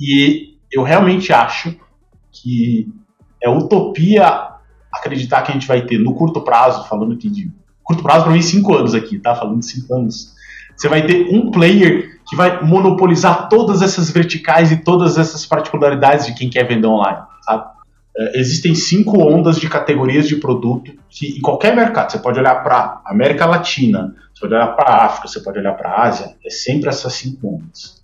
E eu realmente acho que é utopia acreditar que a gente vai ter no curto prazo, falando aqui de curto prazo para mim cinco anos aqui, tá? Falando de cinco anos. Você vai ter um player que vai monopolizar todas essas verticais e todas essas particularidades de quem quer vender online, sabe? É, existem cinco ondas de categorias de produto que em qualquer mercado, você pode olhar para América Latina, você pode olhar para África, você pode olhar para Ásia, é sempre essas cinco ondas.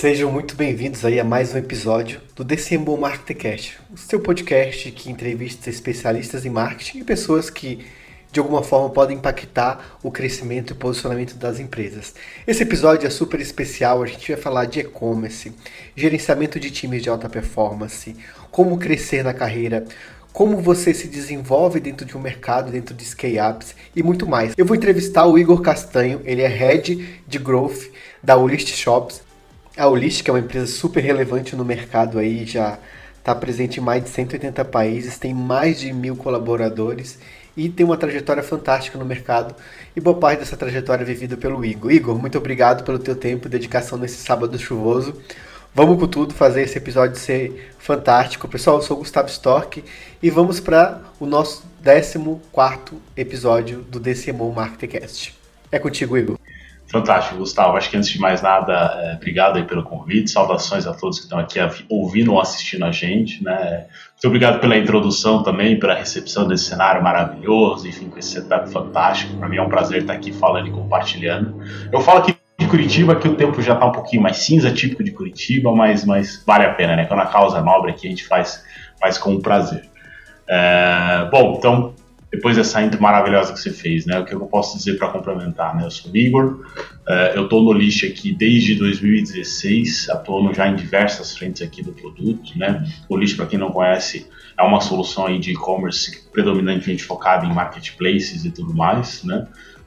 Sejam muito bem-vindos aí a mais um episódio do DCMO Marketingcast, o seu podcast que entrevista especialistas em marketing e pessoas que de alguma forma podem impactar o crescimento e posicionamento das empresas. Esse episódio é super especial, a gente vai falar de e-commerce, gerenciamento de times de alta performance, como crescer na carreira, como você se desenvolve dentro de um mercado, dentro de scale-ups e muito mais. Eu vou entrevistar o Igor Castanho, ele é Head de Growth da Olist Shops a Holistic é uma empresa super relevante no mercado aí, já está presente em mais de 180 países, tem mais de mil colaboradores e tem uma trajetória fantástica no mercado e boa parte dessa trajetória é vivida pelo Igor. Igor, muito obrigado pelo teu tempo e dedicação nesse sábado chuvoso. Vamos com tudo fazer esse episódio ser fantástico. Pessoal, eu sou o Gustavo Stork e vamos para o nosso 14 episódio do DCMO Marketingcast. É contigo, Igor. Fantástico, Gustavo. Acho que antes de mais nada, é, obrigado aí pelo convite. Saudações a todos que estão aqui ouvindo ou assistindo a gente. Né? Muito obrigado pela introdução também, pela recepção desse cenário maravilhoso, enfim, com esse setup fantástico. Para mim é um prazer estar aqui falando e compartilhando. Eu falo aqui de Curitiba que o tempo já está um pouquinho mais cinza, típico de Curitiba, mas, mas vale a pena, né? Quando a causa é nobre aqui, a gente faz, faz com prazer. É, bom, então depois dessa intro maravilhosa que você fez, né? O que eu posso dizer para complementar, né? Eu sou o Igor, uh, eu estou no List aqui desde 2016, atuando já em diversas frentes aqui do produto, né? O List, para quem não conhece, é uma solução aí de e-commerce predominantemente focada em marketplaces e tudo mais, né?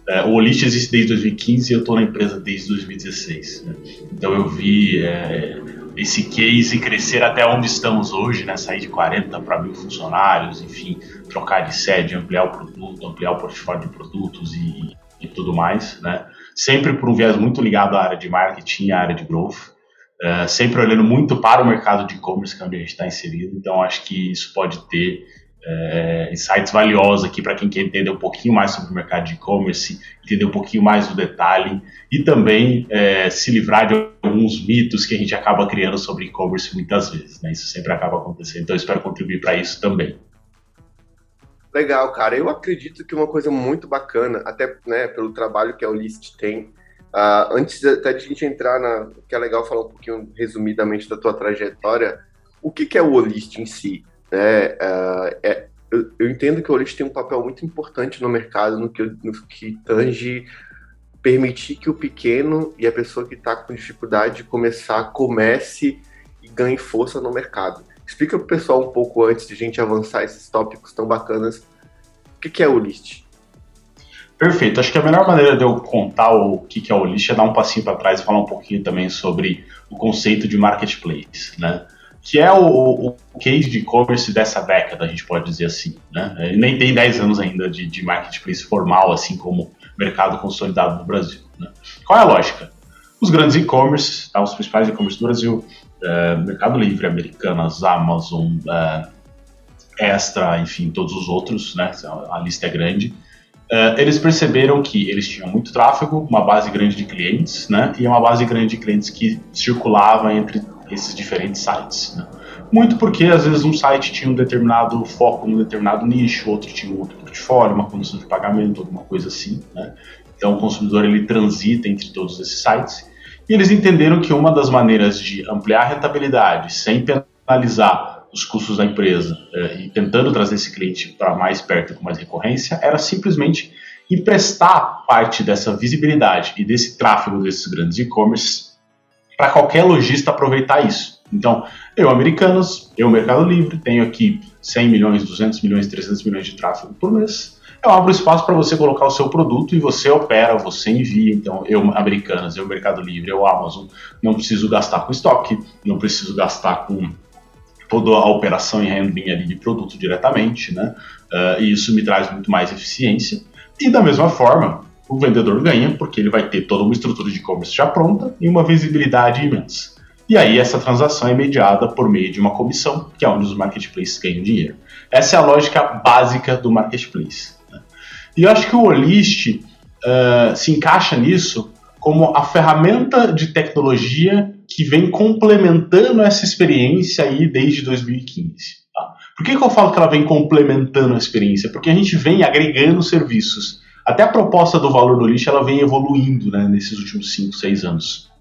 Uh, o Olist existe desde 2015 e eu estou na empresa desde 2016. Né? Então eu vi é, esse case crescer até onde estamos hoje, né? Sair de 40 para mil funcionários, enfim, trocar de sede, ampliar o produto, ampliar o portfólio de produtos e, e tudo mais, né? Sempre por um viés muito ligado à área de marketing à área de growth. Uh, sempre olhando muito para o mercado de e-commerce, que é onde a gente está inserido. Então, acho que isso pode ter é, insights valiosos aqui para quem quer entender um pouquinho mais sobre o mercado de e-commerce, entender um pouquinho mais do detalhe e também é, se livrar de alguns mitos que a gente acaba criando sobre e-commerce muitas vezes. Né? Isso sempre acaba acontecendo, então eu espero contribuir para isso também. Legal, cara. Eu acredito que uma coisa muito bacana, até né, pelo trabalho que a List tem, uh, antes até de a gente entrar na. que é legal falar um pouquinho resumidamente da tua trajetória, o que, que é o Olist em si? Né? Uh, é, eu, eu, entendo que o Olist tem um papel muito importante no mercado, no que, no que tange permitir que o pequeno e a pessoa que está com dificuldade de começar comece e ganhe força no mercado. Explica para o pessoal um pouco antes de a gente avançar esses tópicos tão bacanas. O que, que é o List? Perfeito. Acho que a melhor maneira de eu contar o que é o List é dar um passinho para trás e falar um pouquinho também sobre o conceito de marketplace, né? Que é o, o case de e-commerce dessa década, a gente pode dizer assim, né? Ele nem tem 10 anos ainda de, de marketplace formal, assim como mercado consolidado no Brasil. Né? Qual é a lógica? Os grandes e-commerce, tá? os principais e-commerce do Brasil, é, Mercado Livre, Americanas, Amazon, é, Extra, enfim, todos os outros, né? A lista é grande. É, eles perceberam que eles tinham muito tráfego, uma base grande de clientes, né? E uma base grande de clientes que circulava entre esses diferentes sites. Né? Muito porque às vezes um site tinha um determinado foco num determinado nicho, outro tinha um outro portfólio, uma condição de pagamento, alguma coisa assim. Né? Então o consumidor ele transita entre todos esses sites e eles entenderam que uma das maneiras de ampliar a rentabilidade sem penalizar os custos da empresa eh, e tentando trazer esse cliente para mais perto com mais recorrência era simplesmente emprestar parte dessa visibilidade e desse tráfego desses grandes e-commerce para qualquer lojista aproveitar isso. Então, eu, Americanas, eu, Mercado Livre, tenho aqui 100 milhões, 200 milhões, 300 milhões de tráfego por mês. Eu abro espaço para você colocar o seu produto e você opera, você envia. Então, eu, Americanas, eu, Mercado Livre, eu, Amazon, não preciso gastar com estoque, não preciso gastar com toda a operação e handling ali de produto diretamente, né? Uh, e isso me traz muito mais eficiência. E da mesma forma, o vendedor ganha porque ele vai ter toda uma estrutura de e-commerce já pronta e uma visibilidade imensa. E aí essa transação é mediada por meio de uma comissão, que é onde os marketplaces ganham dinheiro. Essa é a lógica básica do marketplace. Né? E eu acho que o Olist uh, se encaixa nisso como a ferramenta de tecnologia que vem complementando essa experiência aí desde 2015. Tá? Por que, que eu falo que ela vem complementando a experiência? Porque a gente vem agregando serviços. Até a proposta do valor do lixo ela vem evoluindo né, nesses últimos 5, 6 anos.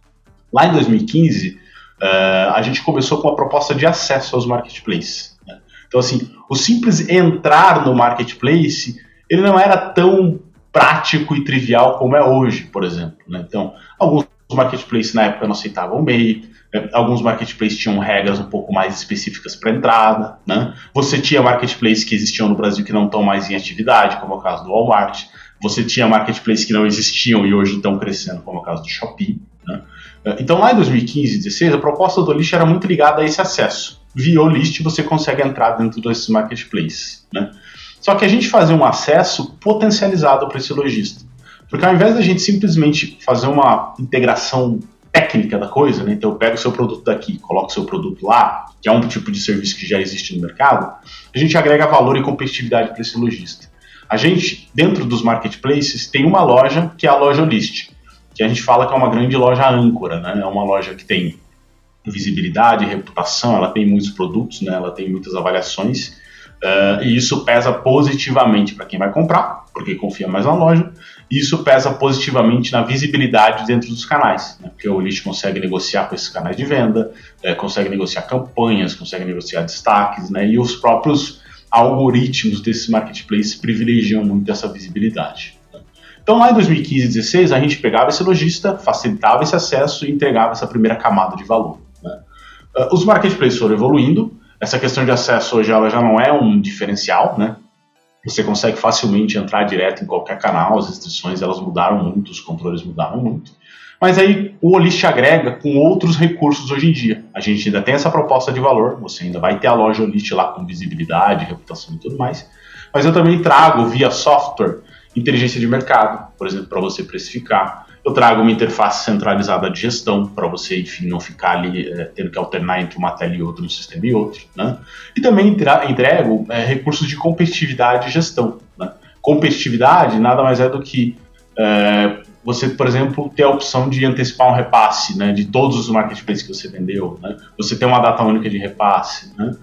Lá em 2015, uh, eh, a gente começou com a proposta de acesso aos marketplaces. Né? Então, assim, o simples entrar no marketplace, ele não era tão prático e trivial como é hoje, por exemplo. Né? Então, alguns marketplaces na época não aceitavam MEI, né? alguns marketplaces tinham regras um pouco mais específicas para entrada. Né? Você tinha marketplaces que existiam no Brasil que não estão mais em atividade, como é o caso do Walmart. Você tinha marketplaces que não existiam e hoje estão crescendo, como é o caso do Shopee. Né? Então, lá em 2015 e 2016, a proposta do List era muito ligada a esse acesso. Via o List, você consegue entrar dentro desses marketplaces. Né? Só que a gente fazer um acesso potencializado para esse lojista. Porque ao invés da gente simplesmente fazer uma integração técnica da coisa, né? então eu pego o seu produto daqui, coloco o seu produto lá, que é um tipo de serviço que já existe no mercado, a gente agrega valor e competitividade para esse lojista. A gente, dentro dos marketplaces, tem uma loja que é a loja List, que a gente fala que é uma grande loja âncora, né? é uma loja que tem visibilidade, reputação, ela tem muitos produtos, né? ela tem muitas avaliações, Uh, e isso pesa positivamente para quem vai comprar, porque confia mais na loja, e isso pesa positivamente na visibilidade dentro dos canais, né? porque o lixo consegue negociar com esses canais de venda, é, consegue negociar campanhas, consegue negociar destaques, né? e os próprios algoritmos desses marketplaces privilegiam muito essa visibilidade. Então, lá em 2015 e 2016, a gente pegava esse lojista, facilitava esse acesso e entregava essa primeira camada de valor. Né? Uh, os marketplaces foram evoluindo, essa questão de acesso hoje ela já não é um diferencial, né? Você consegue facilmente entrar direto em qualquer canal, as restrições elas mudaram muito, os controles mudaram muito. Mas aí o Olist agrega com outros recursos hoje em dia. A gente ainda tem essa proposta de valor, você ainda vai ter a loja Olist lá com visibilidade, reputação e tudo mais. Mas eu também trago via software inteligência de mercado, por exemplo, para você precificar. Eu trago uma interface centralizada de gestão para você, enfim, não ficar ali é, tendo que alternar entre uma tela e outra, um sistema e outro. Né? E também entrego é, recursos de competitividade e gestão. Né? Competitividade nada mais é do que é, você, por exemplo, ter a opção de antecipar um repasse né, de todos os marketplaces que você vendeu. Né? Você tem uma data única de repasse. Né?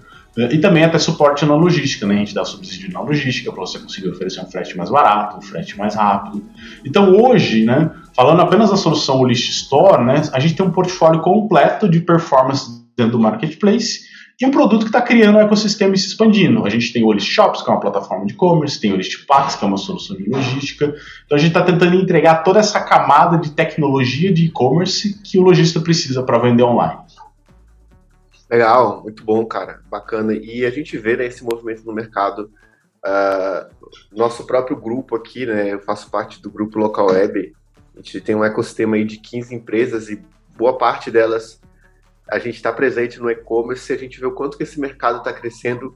E também até suporte na logística, né? A gente dá subsídio na logística para você conseguir oferecer um frete mais barato, um frete mais rápido. Então hoje, né, falando apenas da solução List Store, né, a gente tem um portfólio completo de performance dentro do marketplace e um produto que está criando um ecossistema e se expandindo. A gente tem o List Shops, que é uma plataforma de e-commerce, tem o List Packs, que é uma solução de logística. Então a gente está tentando entregar toda essa camada de tecnologia de e-commerce que o lojista precisa para vender online. Legal, muito bom, cara, bacana. E a gente vê né, esse movimento no mercado. Uh, nosso próprio grupo aqui, né? Eu faço parte do grupo Local Web. A gente tem um ecossistema aí de 15 empresas e boa parte delas a gente está presente no e-commerce. A gente vê o quanto que esse mercado está crescendo,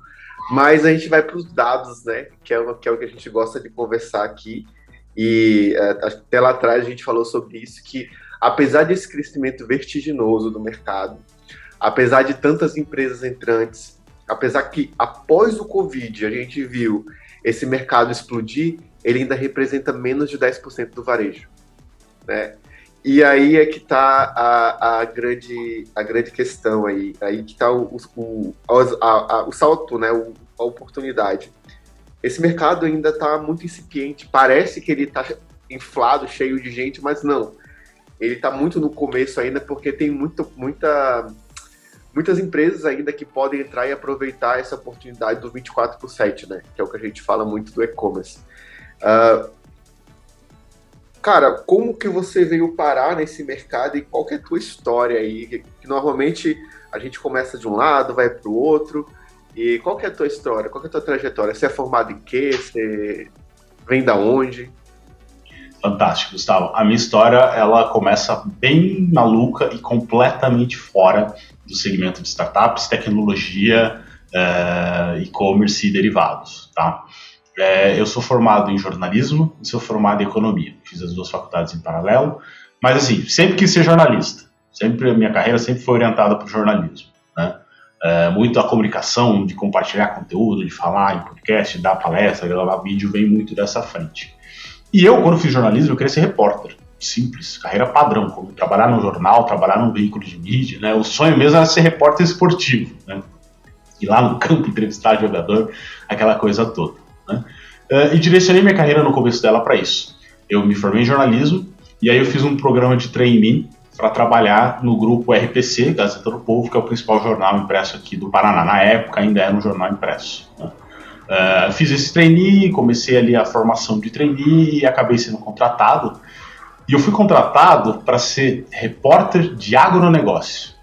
mas a gente vai para os dados, né? Que é, que é o que a gente gosta de conversar aqui. E uh, até lá atrás a gente falou sobre isso que apesar desse crescimento vertiginoso do mercado, apesar de tantas empresas entrantes, apesar que após o Covid a gente viu esse mercado explodir, ele ainda representa menos de 10% do varejo. Né? E aí é que está a, a, grande, a grande questão aí, aí que está o, o, a, a, o salto, né, o, a oportunidade. Esse mercado ainda está muito incipiente, parece que ele está inflado, cheio de gente, mas não. Ele está muito no começo ainda, porque tem muito, muita muitas empresas ainda que podem entrar e aproveitar essa oportunidade do 24 por 7, né? Que é o que a gente fala muito do e-commerce. Uh, cara, como que você veio parar nesse mercado e qual é a tua história aí? Que, normalmente a gente começa de um lado, vai para o outro. E qual é a tua história? Qual é a tua trajetória? Você é formado em quê? Você vem da onde? Fantástico, Gustavo. A minha história, ela começa bem maluca e completamente fora do segmento de startups, tecnologia, e-commerce e derivados, tá? É, eu sou formado em jornalismo e sou formado em economia. Fiz as duas faculdades em paralelo, mas assim, sempre quis ser jornalista. Sempre a minha carreira sempre foi orientada para o jornalismo, né? É, muito a comunicação, de compartilhar conteúdo, de falar em podcast, dar palestra, gravar vídeo, vem muito dessa frente. E eu, quando fiz jornalismo, eu queria ser repórter. Simples, carreira padrão, como trabalhar no jornal, trabalhar num veículo de mídia, né? O sonho mesmo era ser repórter esportivo, né? Ir lá no campo entrevistar jogador, aquela coisa toda. Né? Uh, e direcionei minha carreira no começo dela para isso. Eu me formei em jornalismo e aí eu fiz um programa de trainee para trabalhar no grupo RPC, Gazeta do Povo, que é o principal jornal impresso aqui do Paraná. Na época ainda era um jornal impresso. Né? Uh, fiz esse trainee, comecei ali a formação de trainee e acabei sendo contratado. E eu fui contratado para ser repórter de agronegócio.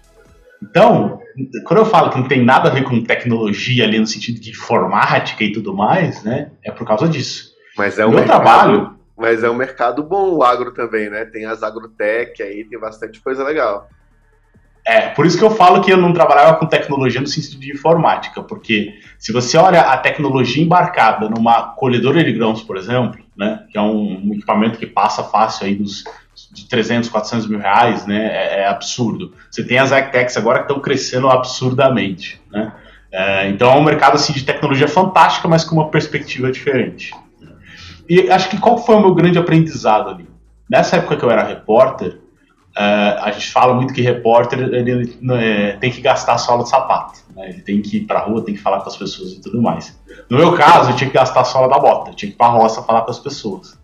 Então, quando eu falo que não tem nada a ver com tecnologia ali no sentido de informática e tudo mais, né? É por causa disso. Mas é um Meu mercado, trabalho. Mas é um mercado bom o agro também, né? Tem as agrotech aí, tem bastante coisa legal. É, por isso que eu falo que eu não trabalhava com tecnologia no sentido de informática, porque se você olha a tecnologia embarcada numa colhedora de grãos, por exemplo, né, que é um, um equipamento que passa fácil aí dos de 300, 400 mil reais, né, é, é absurdo. Você tem as agtechs agora que estão crescendo absurdamente, né? É, então é um mercado assim de tecnologia fantástica, mas com uma perspectiva diferente. E acho que qual foi o meu grande aprendizado ali? Nessa época que eu era repórter, Uh, a gente fala muito que repórter ele, é, tem que gastar a sola de sapato, né? ele tem que ir para rua, tem que falar com as pessoas e tudo mais. No meu caso, eu tinha que gastar a sola da bota, eu tinha que ir para a roça falar com as pessoas.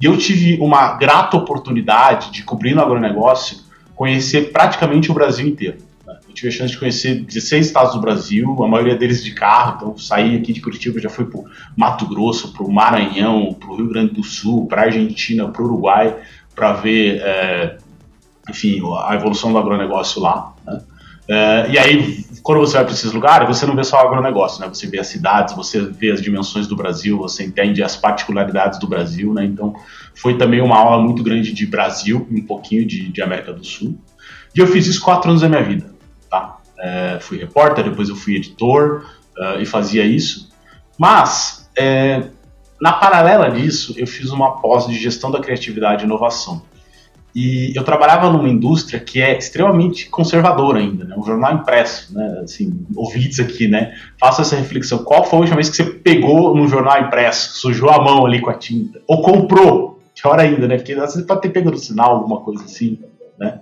E eu tive uma grata oportunidade de, cobrir no agronegócio, conhecer praticamente o Brasil inteiro. Né? Eu tive a chance de conhecer 16 estados do Brasil, a maioria deles de carro, então saí aqui de Curitiba, já fui para Mato Grosso, para o Maranhão, para o Rio Grande do Sul, para Argentina, para o Uruguai, para ver... É, enfim, a evolução do agronegócio lá. Né? É, e aí, quando você vai para esses lugares, você não vê só o agronegócio, né? Você vê as cidades, você vê as dimensões do Brasil, você entende as particularidades do Brasil, né? Então, foi também uma aula muito grande de Brasil um pouquinho de, de, América do Sul. E eu fiz isso quatro anos da minha vida, tá? É, fui repórter, depois eu fui editor uh, e fazia isso. Mas, na paralela disso, eu fiz uma pós de gestão da criatividade e inovação. E eu trabalhava numa indústria que é extremamente conservadora ainda, né? Um jornal impresso, né? Assim, ouvintes aqui, né? Faça essa reflexão. Qual foi a última vez que você pegou num jornal impresso, sujou a mão ali com a tinta? Ou comprou? Pior ainda, né? Porque às vezes pode ter pego no sinal, alguma coisa assim, né?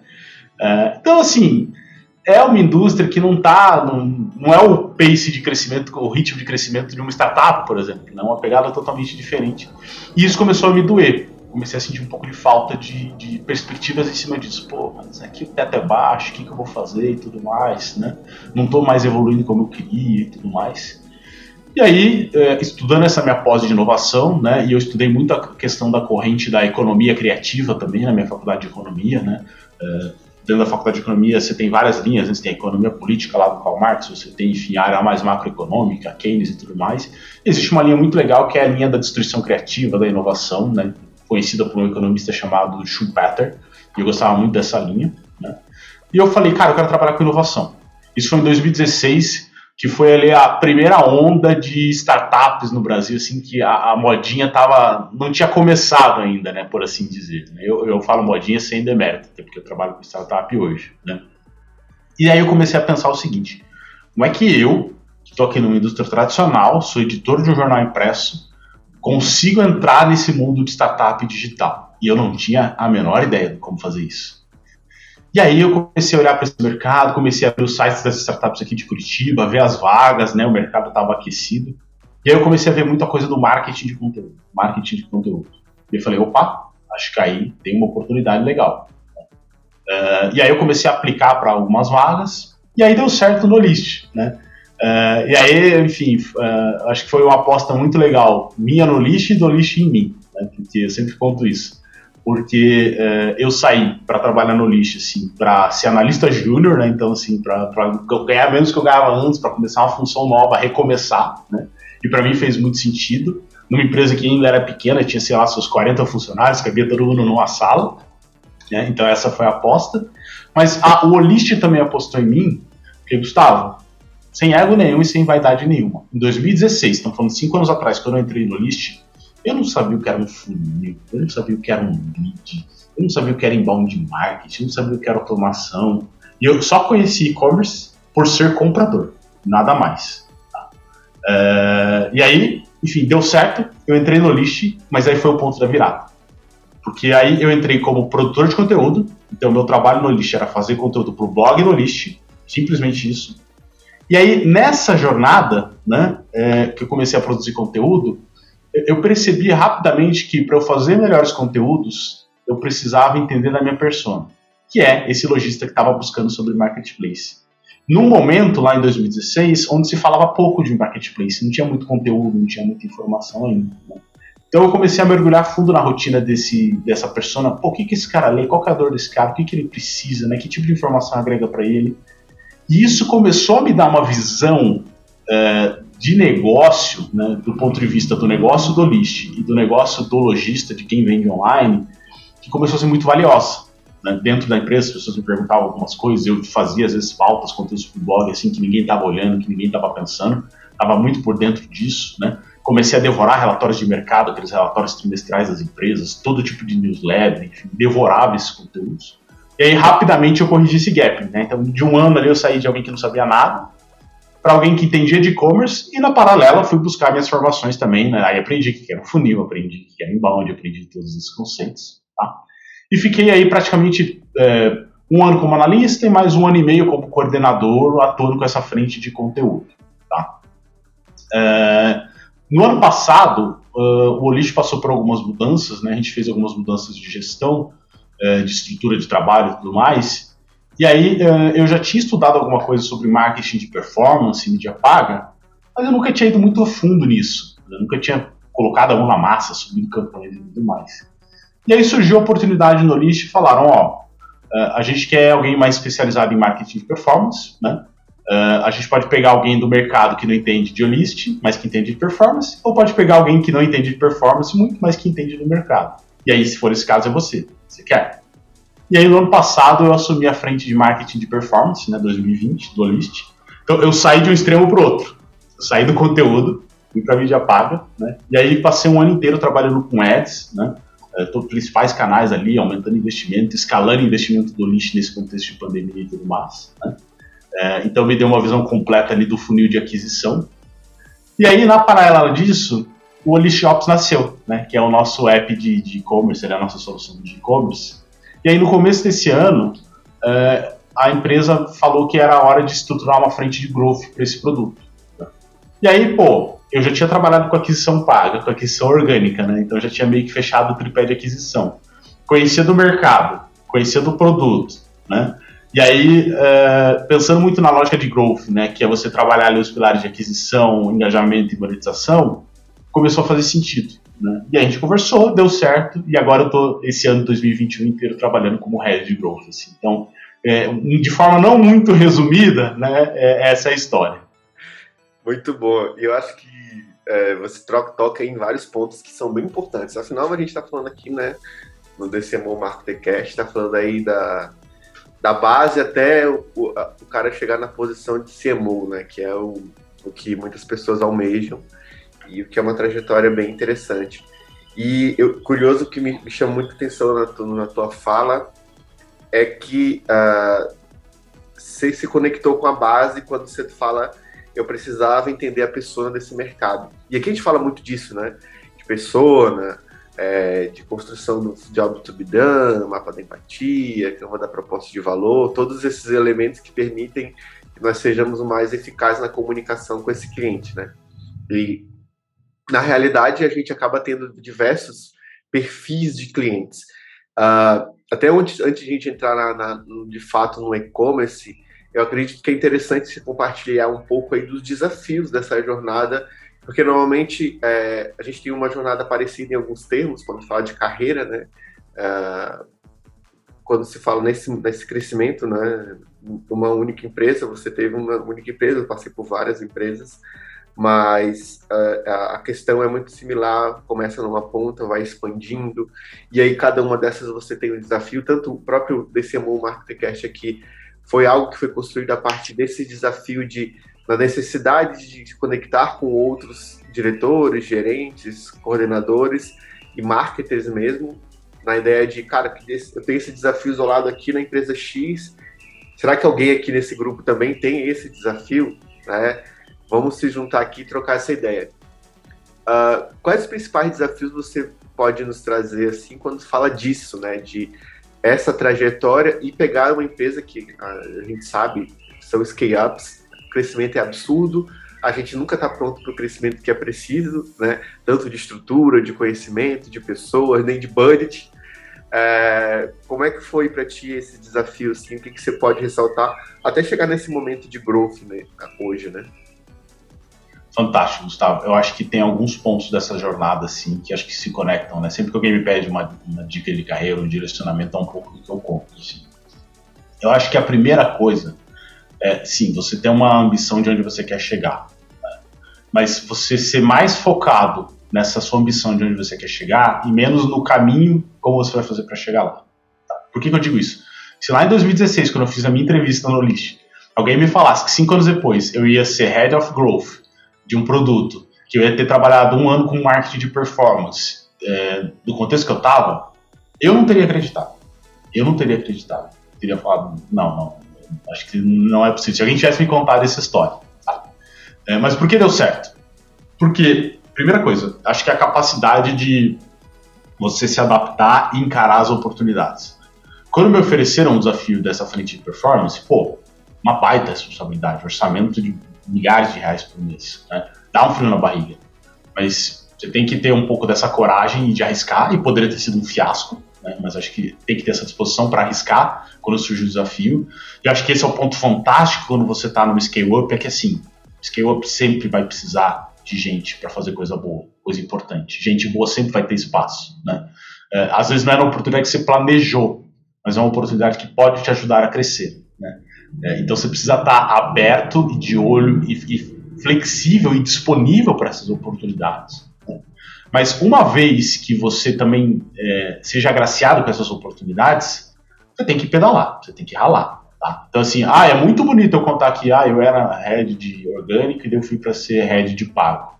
Uh, então, assim, é uma indústria que não está, não, não, é o pace de crescimento, o ritmo de crescimento de uma startup, por exemplo, é uma pegada totalmente diferente. E isso começou a me doer, comecei a sentir um pouco de falta de, de perspectivas em cima disso. Pô, mas aqui o teto é baixo, o que, que eu vou fazer e tudo mais, né? Não estou mais evoluindo como eu queria e tudo mais. E aí, é, estudando essa minha pós de inovação, né, e eu estudei muito a questão da corrente da economia criativa também na minha faculdade de economia, né, é, dentro da faculdade de economia você tem várias linhas, né, você tem a economia política lá do Karl Marx, você tem, enfim, a área mais macroeconômica, Keynes e tudo mais. Existe uma linha muito legal que é a linha da destruição criativa, da inovação, né, conhecida por um economista chamado Schumpeter, e eu gostava muito dessa linha. Né? E eu falei, cara, eu quero trabalhar com inovação. Isso foi em 2016, que foi ali a primeira onda de startups no Brasil, assim, que a, a modinha tava, não tinha começado ainda, né, por assim dizer. Né? Eu, eu falo modinha sem demérito, até porque eu trabalho com startup hoje, né? E aí eu comecei a pensar o seguinte, como é que eu, que estou aqui numa indústria tradicional, sou editor de um jornal impresso, consigo entrar nesse mundo de startup digital. E eu não tinha a menor ideia de como fazer isso. E aí eu comecei a olhar para esse mercado, comecei a ver os sites das startups aqui de Curitiba, ver as vagas, né? O mercado estava aquecido. E aí eu comecei a ver muita coisa do marketing de conteúdo, marketing de conteúdo. E eu falei, opa, acho que aí tem uma oportunidade legal. Uh, e aí eu comecei a aplicar para algumas vagas, e aí deu certo no list, né? Uh, e aí, enfim, uh, acho que foi uma aposta muito legal, minha no lixo e do lixo em mim, né, porque eu sempre conto isso. Porque uh, eu saí para trabalhar no lixo, assim, para ser analista júnior, né, então, assim, para ganhar menos que eu ganhava antes, para começar uma função nova, recomeçar, né, e para mim fez muito sentido. Numa empresa que ainda era pequena, tinha, sei lá, seus 40 funcionários, cabia todo mundo numa sala, né, então essa foi a aposta. Mas a, o Olist também apostou em mim, porque, Gustavo, sem ego nenhum e sem vaidade nenhuma. Em 2016, estamos falando cinco anos atrás, quando eu entrei no Olist, eu não sabia o que era um funil, eu não sabia o que era um lead, eu não sabia o que era inbound marketing, eu não sabia o que era automação. E eu só conheci e-commerce por ser comprador, nada mais. Tá? É, e aí, enfim, deu certo, eu entrei no List, mas aí foi o ponto da virada. Porque aí eu entrei como produtor de conteúdo, então meu trabalho no List era fazer conteúdo para o blog no List, simplesmente isso. E aí, nessa jornada, né, é, que eu comecei a produzir conteúdo, eu percebi rapidamente que para eu fazer melhores conteúdos, eu precisava entender da minha persona, que é esse lojista que estava buscando sobre marketplace. Num momento, lá em 2016, onde se falava pouco de marketplace, não tinha muito conteúdo, não tinha muita informação ainda. Né? Então eu comecei a mergulhar fundo na rotina desse, dessa persona. Pô, o que, que esse cara lê? Qual é a dor desse cara? O que, que ele precisa? Né? Que tipo de informação agrega para ele? E isso começou a me dar uma visão é, de negócio, né, do ponto de vista do negócio do list e do negócio do lojista, de quem vende online, que começou a ser muito valiosa. Né? Dentro da empresa, as pessoas me perguntavam algumas coisas, eu fazia às vezes pautas, conteúdos para o blog, assim, que ninguém estava olhando, que ninguém estava pensando, estava muito por dentro disso, né? Comecei a devorar relatórios de mercado, aqueles relatórios trimestrais das empresas, todo tipo de newsletter, enfim, devorava esses conteúdos. E aí, rapidamente, eu corrigi esse gap, né? Então, de um ano ali, eu saí de alguém que não sabia nada, para alguém que entendia de e-commerce e na paralela fui buscar minhas formações também, né? aí aprendi o que era funil, aprendi o que era inbound, aprendi todos esses conceitos, tá? E fiquei aí praticamente é, um ano como analista e mais um ano e meio como coordenador, atuando com essa frente de conteúdo, tá? É, no ano passado, uh, o Olist passou por algumas mudanças, né? A gente fez algumas mudanças de gestão, de estrutura de trabalho e tudo mais, e aí eh, eu já tinha estudado alguma coisa sobre marketing de performance, mídia paga, mas eu nunca tinha ido muito a fundo nisso. Eu nunca tinha colocado a mão na massa, subindo campanhas e tudo mais. E aí surgiu a oportunidade no List e falaram, ó, eh, a gente quer alguém mais especializado em marketing de performance, né? A gente pode pegar alguém do mercado que não entende de list, mas que entende de performance, ou pode pegar alguém que não entende de performance muito, mas que entende do mercado. E aí, se for esse caso, é você. Você quer? E aí, no ano passado, eu assumi a frente de marketing de performance, né, 2020, do Olist. Então, eu saí de um extremo para o outro. Eu saí do conteúdo, fui para mídia paga, né, e aí passei um ano inteiro trabalhando com ads, né, todos os principais canais ali, aumentando investimento, escalando investimento do Olist nesse contexto de pandemia e tudo mais. Né. É, então, me deu uma visão completa ali do funil de aquisição. E aí, na paralela disso, o Olist Ops nasceu, né, que é o nosso app de e-commerce, é a nossa solução de e-commerce, e aí, no começo desse ano, é, a empresa falou que era hora de estruturar uma frente de growth para esse produto. E aí, pô, eu já tinha trabalhado com aquisição paga, com aquisição orgânica, né? Então, já tinha meio que fechado o tripé de aquisição. Conhecia do mercado, conhecia do produto, né? E aí, é, pensando muito na lógica de growth, né, que é você trabalhar ali os pilares de aquisição, engajamento e monetização, começou a fazer sentido. Né? E a gente conversou, deu certo, e agora eu estou esse ano 2021 inteiro trabalhando como head de growth. Assim. Então, é, de forma não muito resumida, né, é, essa é a história. Muito bom. E eu acho que é, você troca, toca em vários pontos que são bem importantes. Afinal, a gente está falando aqui, né, no DCMO Marketcast, está falando aí da, da base até o, o, o, cara chegar na posição de CMO, né, que é o, o que muitas pessoas almejam o que é uma trajetória bem interessante. E eu, curioso que me, me chama muita atenção na, tu, na tua fala é que uh, você se conectou com a base quando você fala eu precisava entender a pessoa desse mercado. E aqui a gente fala muito disso, né? De persona, é, de construção do job to be done, mapa da empatia, cama da proposta de valor, todos esses elementos que permitem que nós sejamos mais eficazes na comunicação com esse cliente, né? E na realidade, a gente acaba tendo diversos perfis de clientes. Uh, até antes, antes de a gente entrar na, na, de fato no e-commerce, eu acredito que é interessante se compartilhar um pouco aí dos desafios dessa jornada, porque normalmente é, a gente tem uma jornada parecida em alguns termos, quando fala de carreira, né? Uh, quando se fala nesse, nesse crescimento, né? Uma única empresa, você teve uma única empresa, eu passei por várias empresas, mas uh, a questão é muito similar, começa numa ponta, vai expandindo, e aí cada uma dessas você tem um desafio, tanto o próprio DCMO Marketcast aqui foi algo que foi construído a partir desse desafio de da necessidade de se conectar com outros diretores, gerentes, coordenadores e marketers mesmo, na ideia de, cara, eu tenho esse desafio isolado aqui na empresa X, será que alguém aqui nesse grupo também tem esse desafio? Né? Vamos se juntar aqui e trocar essa ideia. Uh, quais os principais desafios você pode nos trazer assim quando fala disso, né? De essa trajetória e pegar uma empresa que a gente sabe são scale-ups, crescimento é absurdo, a gente nunca está pronto para o crescimento que é preciso, né? Tanto de estrutura, de conhecimento, de pessoas, nem de budget. É, como é que foi para ti esse desafio? Assim, o que, que você pode ressaltar até chegar nesse momento de growth né, hoje, né? Fantástico, Gustavo. Eu acho que tem alguns pontos dessa jornada, assim, que acho que se conectam, né? Sempre que alguém me pede uma, uma dica de carreira, um direcionamento, é um pouco do que eu conto, assim. Eu acho que a primeira coisa é, sim, você tem uma ambição de onde você quer chegar. Né? Mas você ser mais focado nessa sua ambição de onde você quer chegar e menos no caminho como você vai fazer para chegar lá. Tá? Por que, que, eu digo isso? Se lá em 2016, quando eu fiz a minha entrevista no List, alguém me falasse que cinco anos depois eu ia ser Head of Growth de um produto, que eu ia ter trabalhado um ano com marketing de performance, é, do contexto que eu estava, eu não teria acreditado. Eu não teria acreditado. Eu teria falado, não, não, acho que não é possível. Se alguém tivesse me contado essa história. É, mas por que deu certo? Porque, primeira coisa, acho que a capacidade de você se adaptar e encarar as oportunidades. Quando me ofereceram um desafio dessa frente de performance, pô, uma baita responsabilidade, orçamento de milhares de reais por mês, né? Dá um frio na barriga. Mas você tem que ter um pouco dessa coragem de arriscar, e poderia ter sido um fiasco, né? mas acho que tem que ter essa disposição para arriscar quando surge o desafio. E acho que esse é o ponto fantástico quando você está no scale-up, é que assim, scale-up sempre vai precisar de gente para fazer coisa boa, coisa importante. Gente boa sempre vai ter espaço, né? É, às vezes não é uma oportunidade que você planejou, mas é uma oportunidade que pode te ajudar a crescer, né? É, então você precisa estar aberto e de olho e, e flexível e disponível para essas oportunidades. Mas uma vez que você também é, seja agraciado com essas oportunidades, você tem que pedalar, você tem que ralar. Tá? Então, assim, ah, é muito bonito eu contar que ah, eu era head de orgânico e eu fui para ser head de pago.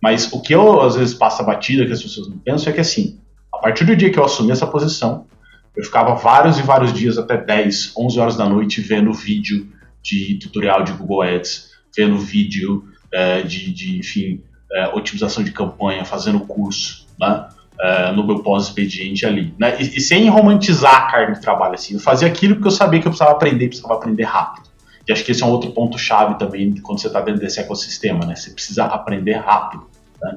Mas o que eu às vezes passa batida, que as pessoas não pensam, é que assim, a partir do dia que eu assumi essa posição, eu ficava vários e vários dias, até 10, 11 horas da noite, vendo vídeo de tutorial de Google Ads, vendo vídeo é, de, de, enfim, é, otimização de campanha, fazendo curso, né? É, no meu pós-expediente ali, né? E, e, sem romantizar a carga de trabalho, assim, eu fazia aquilo porque eu sabia que eu precisava aprender, precisava aprender rápido. E acho que esse é um outro ponto chave também quando você está dentro desse ecossistema, né? Você precisa aprender rápido, né?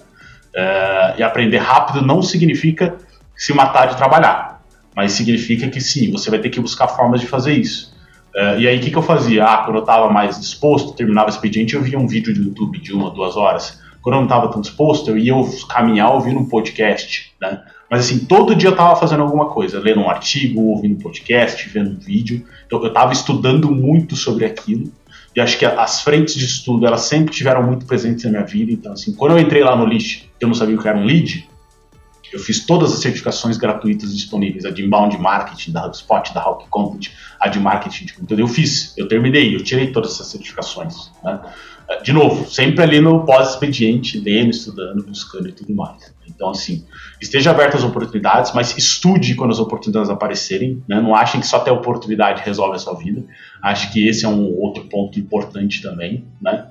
E aprender rápido não significa se matar de trabalhar, mas significa que sim, você vai ter que buscar formas de fazer isso. Uh, e aí, o que, que eu fazia? Ah, quando eu estava mais disposto, terminava o expediente, eu via um vídeo do YouTube de uma, duas horas quando eu não estava tão disposto, eu ia caminhar ouvindo um podcast, né? Mas assim, todo dia eu estava fazendo alguma coisa, lendo um artigo, ouvindo um podcast, vendo um vídeo. Então eu estava estudando muito sobre aquilo. E acho que as frentes de estudo, elas sempre tiveram muito presentes na minha vida. Então assim, quando eu entrei lá no List, eu não sabia o que era um lead, eu fiz todas as certificações gratuitas disponíveis, a de inbound marketing, da HubSpot, da Hawk Content, a de marketing de conteúdo. Eu fiz, eu terminei, eu tirei todas essas certificações. Né? de novo, sempre ali no pós-expediente, lendo, estudando, buscando e tudo mais. Então, assim, esteja aberto às oportunidades, mas estude quando as oportunidades aparecerem. Né? Não achem que só ter oportunidade resolve a sua vida. Acho que esse é um outro ponto importante também. Né?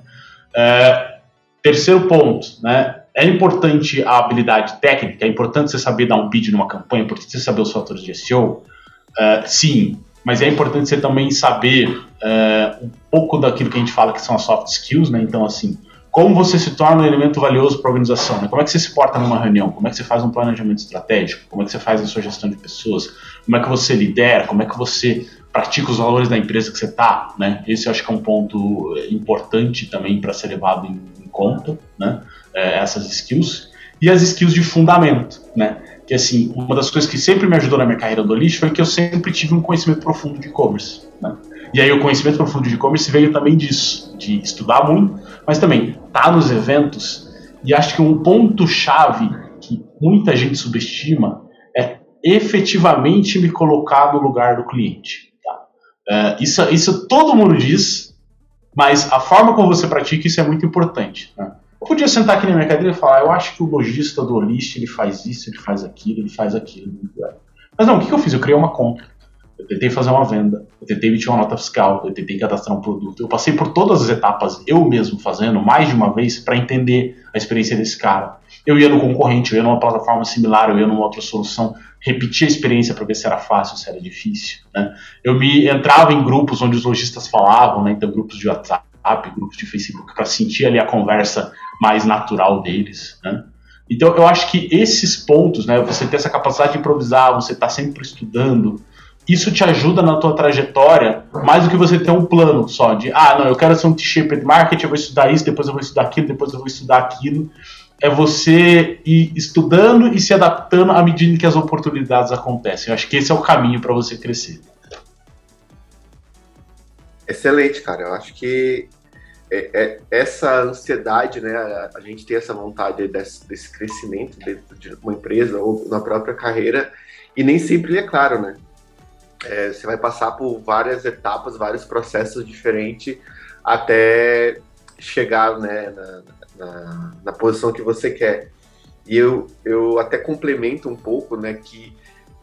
É, terceiro ponto, né? É importante a habilidade técnica, é importante você saber dar um bid numa campanha, é importante você saber os fatores de SEO. É, sim, mas é importante você também saber é, um pouco daquilo que a gente fala que são as soft skills, né? Então, assim, como você se torna um elemento valioso para a organização, né? Como é que você se porta numa reunião? Como é que você faz um planejamento estratégico? Como é que você faz a sua gestão de pessoas? Como é que você lidera? Como é que você pratica os valores da empresa que você está, né? Esse eu acho que é um ponto importante também para ser levado em, em conta, né? É, essas skills. E as skills de fundamento, né? que assim, uma das coisas que sempre me ajudou na minha carreira do lixo foi que eu sempre tive um conhecimento profundo de e-commerce. Né? E aí o conhecimento profundo de e-commerce veio também disso, de estudar muito, mas também tá nos eventos. E acho que um ponto chave que muita gente subestima é efetivamente me colocar no lugar do cliente. Tá? Uh, isso, isso todo mundo diz, mas a forma como você pratica isso é muito importante. Né? Eu podia sentar aqui na minha cadeira e falar, eu acho que o lojista do Olist, ele faz isso, ele faz aquilo, ele faz aquilo. Mas não, o que, que eu fiz? Eu criei uma conta. Eu tentei fazer uma venda, eu tentei emitir uma nota fiscal, eu tentei cadastrar um produto. Eu passei por todas as etapas, eu mesmo fazendo, mais de uma vez, para entender a experiência desse cara. Eu ia no concorrente, eu ia numa plataforma similar, eu ia numa outra solução, repetia a experiência para ver se era fácil, se era difícil. Né? Eu me entrava em grupos onde os lojistas falavam, né? então grupos de WhatsApp, grupos de Facebook, para sentir ali a conversa mais natural deles, né? Então eu acho que esses pontos, né, você ter essa capacidade de improvisar, você estar tá sempre estudando, isso te ajuda na tua trajetória mais do que você ter um plano só de, ah, não, eu quero ser um T-shaped market, eu vou estudar isso, depois eu vou estudar aquilo, depois eu vou estudar aquilo. É você ir estudando e se adaptando à medida que as oportunidades acontecem. Eu acho que esse é o caminho para você crescer. Excelente, cara. Eu acho que é, é, essa ansiedade, né, a, gente tem essa vontade desse, desse, crescimento dentro de uma empresa ou na própria carreira, e nem sempre é claro, né? É, você vai passar por várias etapas, vários processos diferentes até chegar né, na, na, na, posição que você quer. E eu, eu até complemento um pouco, né, que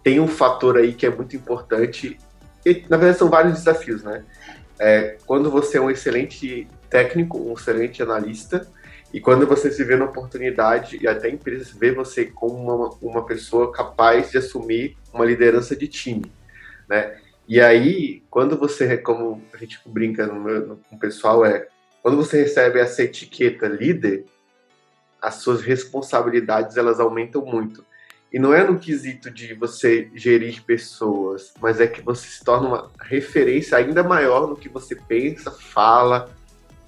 tem um fator aí que é muito importante, e na verdade são vários desafios, né? É, quando você é um excelente técnico, um excelente analista, e quando você se vê na oportunidade, e até a empresa vê você como uma, uma pessoa capaz de assumir uma liderança de time, né? E aí, quando você, como a gente brinca no, no, com o pessoal, é quando você recebe essa etiqueta líder, as suas responsabilidades elas aumentam muito. E não é no quesito de você gerir pessoas, mas é que você se torna uma referência ainda maior no que você pensa, fala,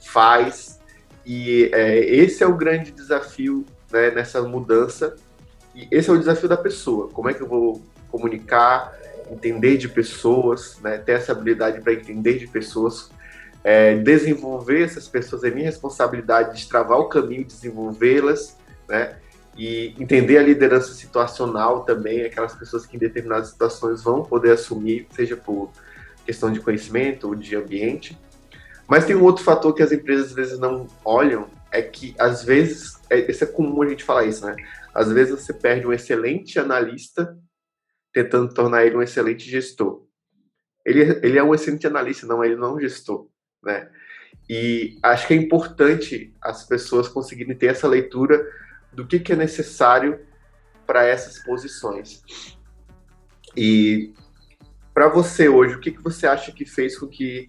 faz. E é, esse é o grande desafio né, nessa mudança. E esse é o desafio da pessoa. Como é que eu vou comunicar, entender de pessoas, né, ter essa habilidade para entender de pessoas, é, desenvolver essas pessoas é minha responsabilidade de travar o caminho, desenvolvê-las, né? E entender a liderança situacional também, aquelas pessoas que em determinadas situações vão poder assumir, seja por questão de conhecimento ou de ambiente, mas tem um outro fator que as empresas às vezes não olham, é que às vezes, é, isso é comum a gente falar isso, né? Às vezes você perde um excelente analista tentando tornar ele um excelente gestor. Ele, ele é um excelente analista, não, ele não é um gestor, né? E acho que é importante as pessoas conseguirem ter essa leitura do que, que é necessário para essas posições. E para você hoje, o que, que você acha que fez com que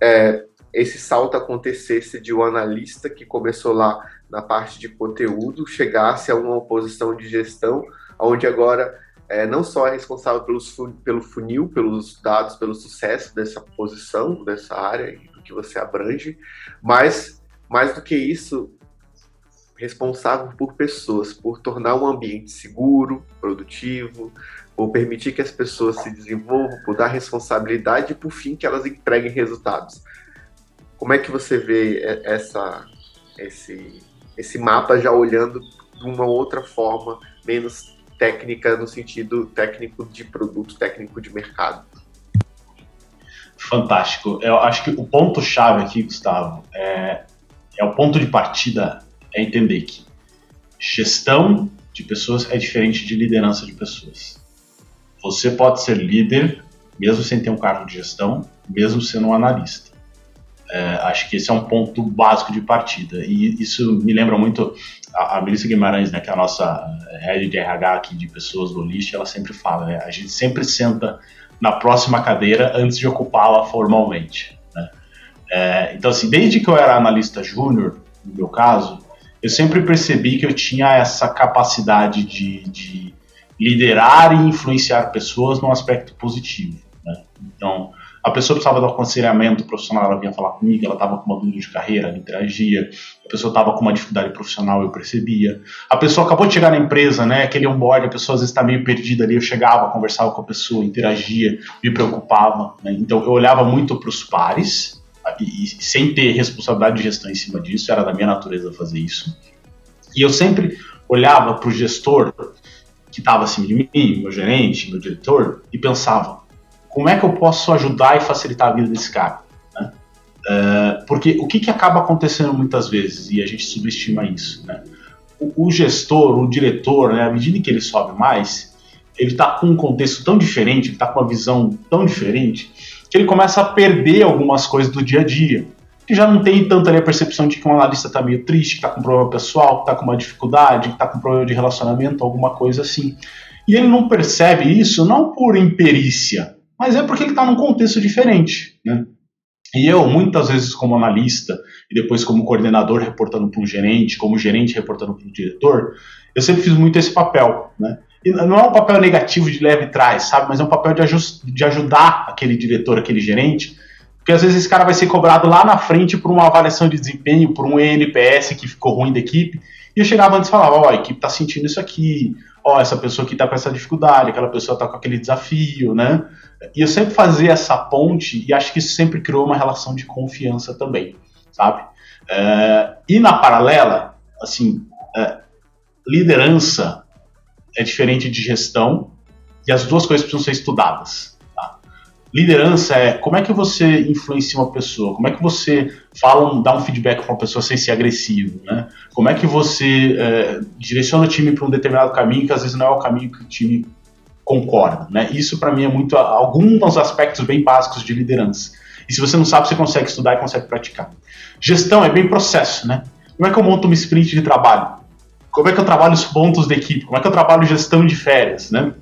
é, esse salto acontecesse de um analista que começou lá na parte de conteúdo chegasse a uma posição de gestão, onde agora é, não só é responsável pelos, pelo funil, pelos dados, pelo sucesso dessa posição, dessa área do que você abrange, mas mais do que isso, responsável por pessoas, por tornar um ambiente seguro, produtivo, por permitir que as pessoas se desenvolvam, por dar responsabilidade e, por fim, que elas entreguem resultados. Como é que você vê essa, esse, esse mapa já olhando de uma outra forma, menos técnica no sentido técnico de produto, técnico de mercado? Fantástico. Eu acho que o ponto-chave aqui, Gustavo, é, é o ponto de partida é entender que gestão de pessoas é diferente de liderança de pessoas. Você pode ser líder mesmo sem ter um cargo de gestão, mesmo sendo um analista. É, acho que esse é um ponto básico de partida. E isso me lembra muito a, a Melissa Guimarães, né, que é a nossa head de RH aqui de pessoas do List, ela sempre fala, né, a gente sempre senta na próxima cadeira antes de ocupá-la formalmente. Né? É, então, assim, desde que eu era analista júnior, no meu caso, eu sempre percebi que eu tinha essa capacidade de, de liderar e influenciar pessoas num aspecto positivo. Né? Então, A pessoa precisava um aconselhamento profissional, ela vinha falar comigo, ela estava com uma dúvida de carreira, ela interagia. A pessoa estava com uma dificuldade profissional, eu percebia. A pessoa acabou de chegar na empresa, né? Aquele onboard, a pessoa às vezes está meio perdida ali. Eu chegava, conversava com a pessoa, interagia, me preocupava. Né? Então eu olhava muito para os pares, e, e sem ter responsabilidade de gestão em cima disso, era da minha natureza fazer isso. E eu sempre olhava para o gestor que estava acima de mim, meu gerente, meu diretor, e pensava: como é que eu posso ajudar e facilitar a vida desse cara? Né? Uh, porque o que, que acaba acontecendo muitas vezes, e a gente subestima isso, né? o, o, gestor, o diretor, né, à medida que ele sobe mais, ele está com um contexto tão diferente, ele está com uma visão tão diferente, que ele começa a perder algumas coisas do dia a dia. Que já não tem tanto ali a percepção de que um analista está meio triste, que está com um problema pessoal, que está com uma dificuldade, que está com um problema de relacionamento, alguma coisa assim. E ele não percebe isso não por imperícia, mas é porque ele está num contexto diferente, né? E eu, muitas vezes, como analista, e depois como coordenador reportando para um gerente, como gerente reportando para o diretor, eu sempre fiz muito esse papel, né? E não é um papel negativo de leve trás, sabe? Mas é um papel de, de ajudar aquele diretor, aquele gerente, porque às vezes esse cara vai ser cobrado lá na frente por uma avaliação de desempenho, por um ENPS que ficou ruim da equipe, e eu chegava antes e falava, ó, a equipe está sentindo isso aqui, ó, essa pessoa aqui está com essa dificuldade, aquela pessoa está com aquele desafio, né? E eu sempre fazia essa ponte e acho que isso sempre criou uma relação de confiança também, sabe? É, e na paralela, assim, é, liderança é diferente de gestão e as duas coisas precisam ser estudadas. Tá? Liderança é como é que você influencia uma pessoa, como é que você fala, dá um feedback para uma pessoa sem ser agressivo, né? Como é que você é, direciona o time para um determinado caminho que às vezes não é o caminho que o time concorda, né? Isso para mim é muito alguns aspectos bem básicos de liderança. E se você não sabe, você consegue estudar e consegue praticar. Gestão é bem processo, né? Como é que eu monto uma sprint de trabalho? Como é que eu trabalho os pontos da equipe? Como é que eu trabalho gestão de férias, né?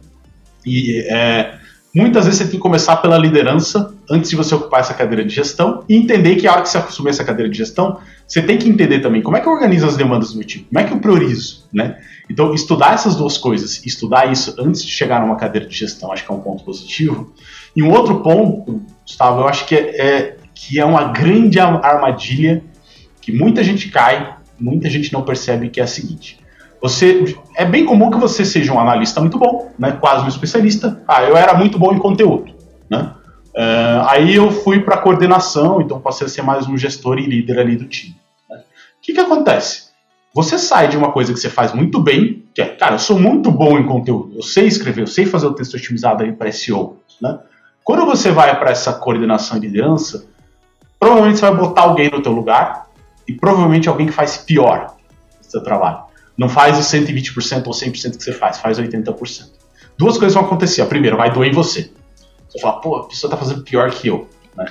E é, muitas vezes você tem que começar pela liderança antes de você ocupar essa cadeira de gestão e entender que a hora que você assumir essa cadeira de gestão, você tem que entender também como é que eu organizo as demandas do meu time, como é que eu priorizo, né? Então, estudar essas duas coisas, estudar isso antes de chegar numa cadeira de gestão, acho que é um ponto positivo. E um outro ponto, Gustavo, eu acho que é, é que é uma grande armadilha que muita gente cai, muita gente não percebe que é a seguinte. Você é bem comum que você seja um analista muito bom, né, quase um especialista. Ah, eu era muito bom em conteúdo, né? Uh, aí eu fui para coordenação, então passei a ser mais um gestor e líder ali do time. Né? O que, que acontece? Você sai de uma coisa que você faz muito bem, que é, cara, eu sou muito bom em conteúdo, eu sei escrever, eu sei fazer o texto otimizado aí para SEO, né? Quando você vai para essa coordenação e liderança, provavelmente você vai botar alguém no teu lugar e provavelmente alguém que faz pior o seu trabalho. Não faz os 120% ou 100% que você faz, faz 80%. Duas coisas vão acontecer. A primeira, vai doer em você. Você fala, pô, a pessoa está fazendo pior que eu. Né?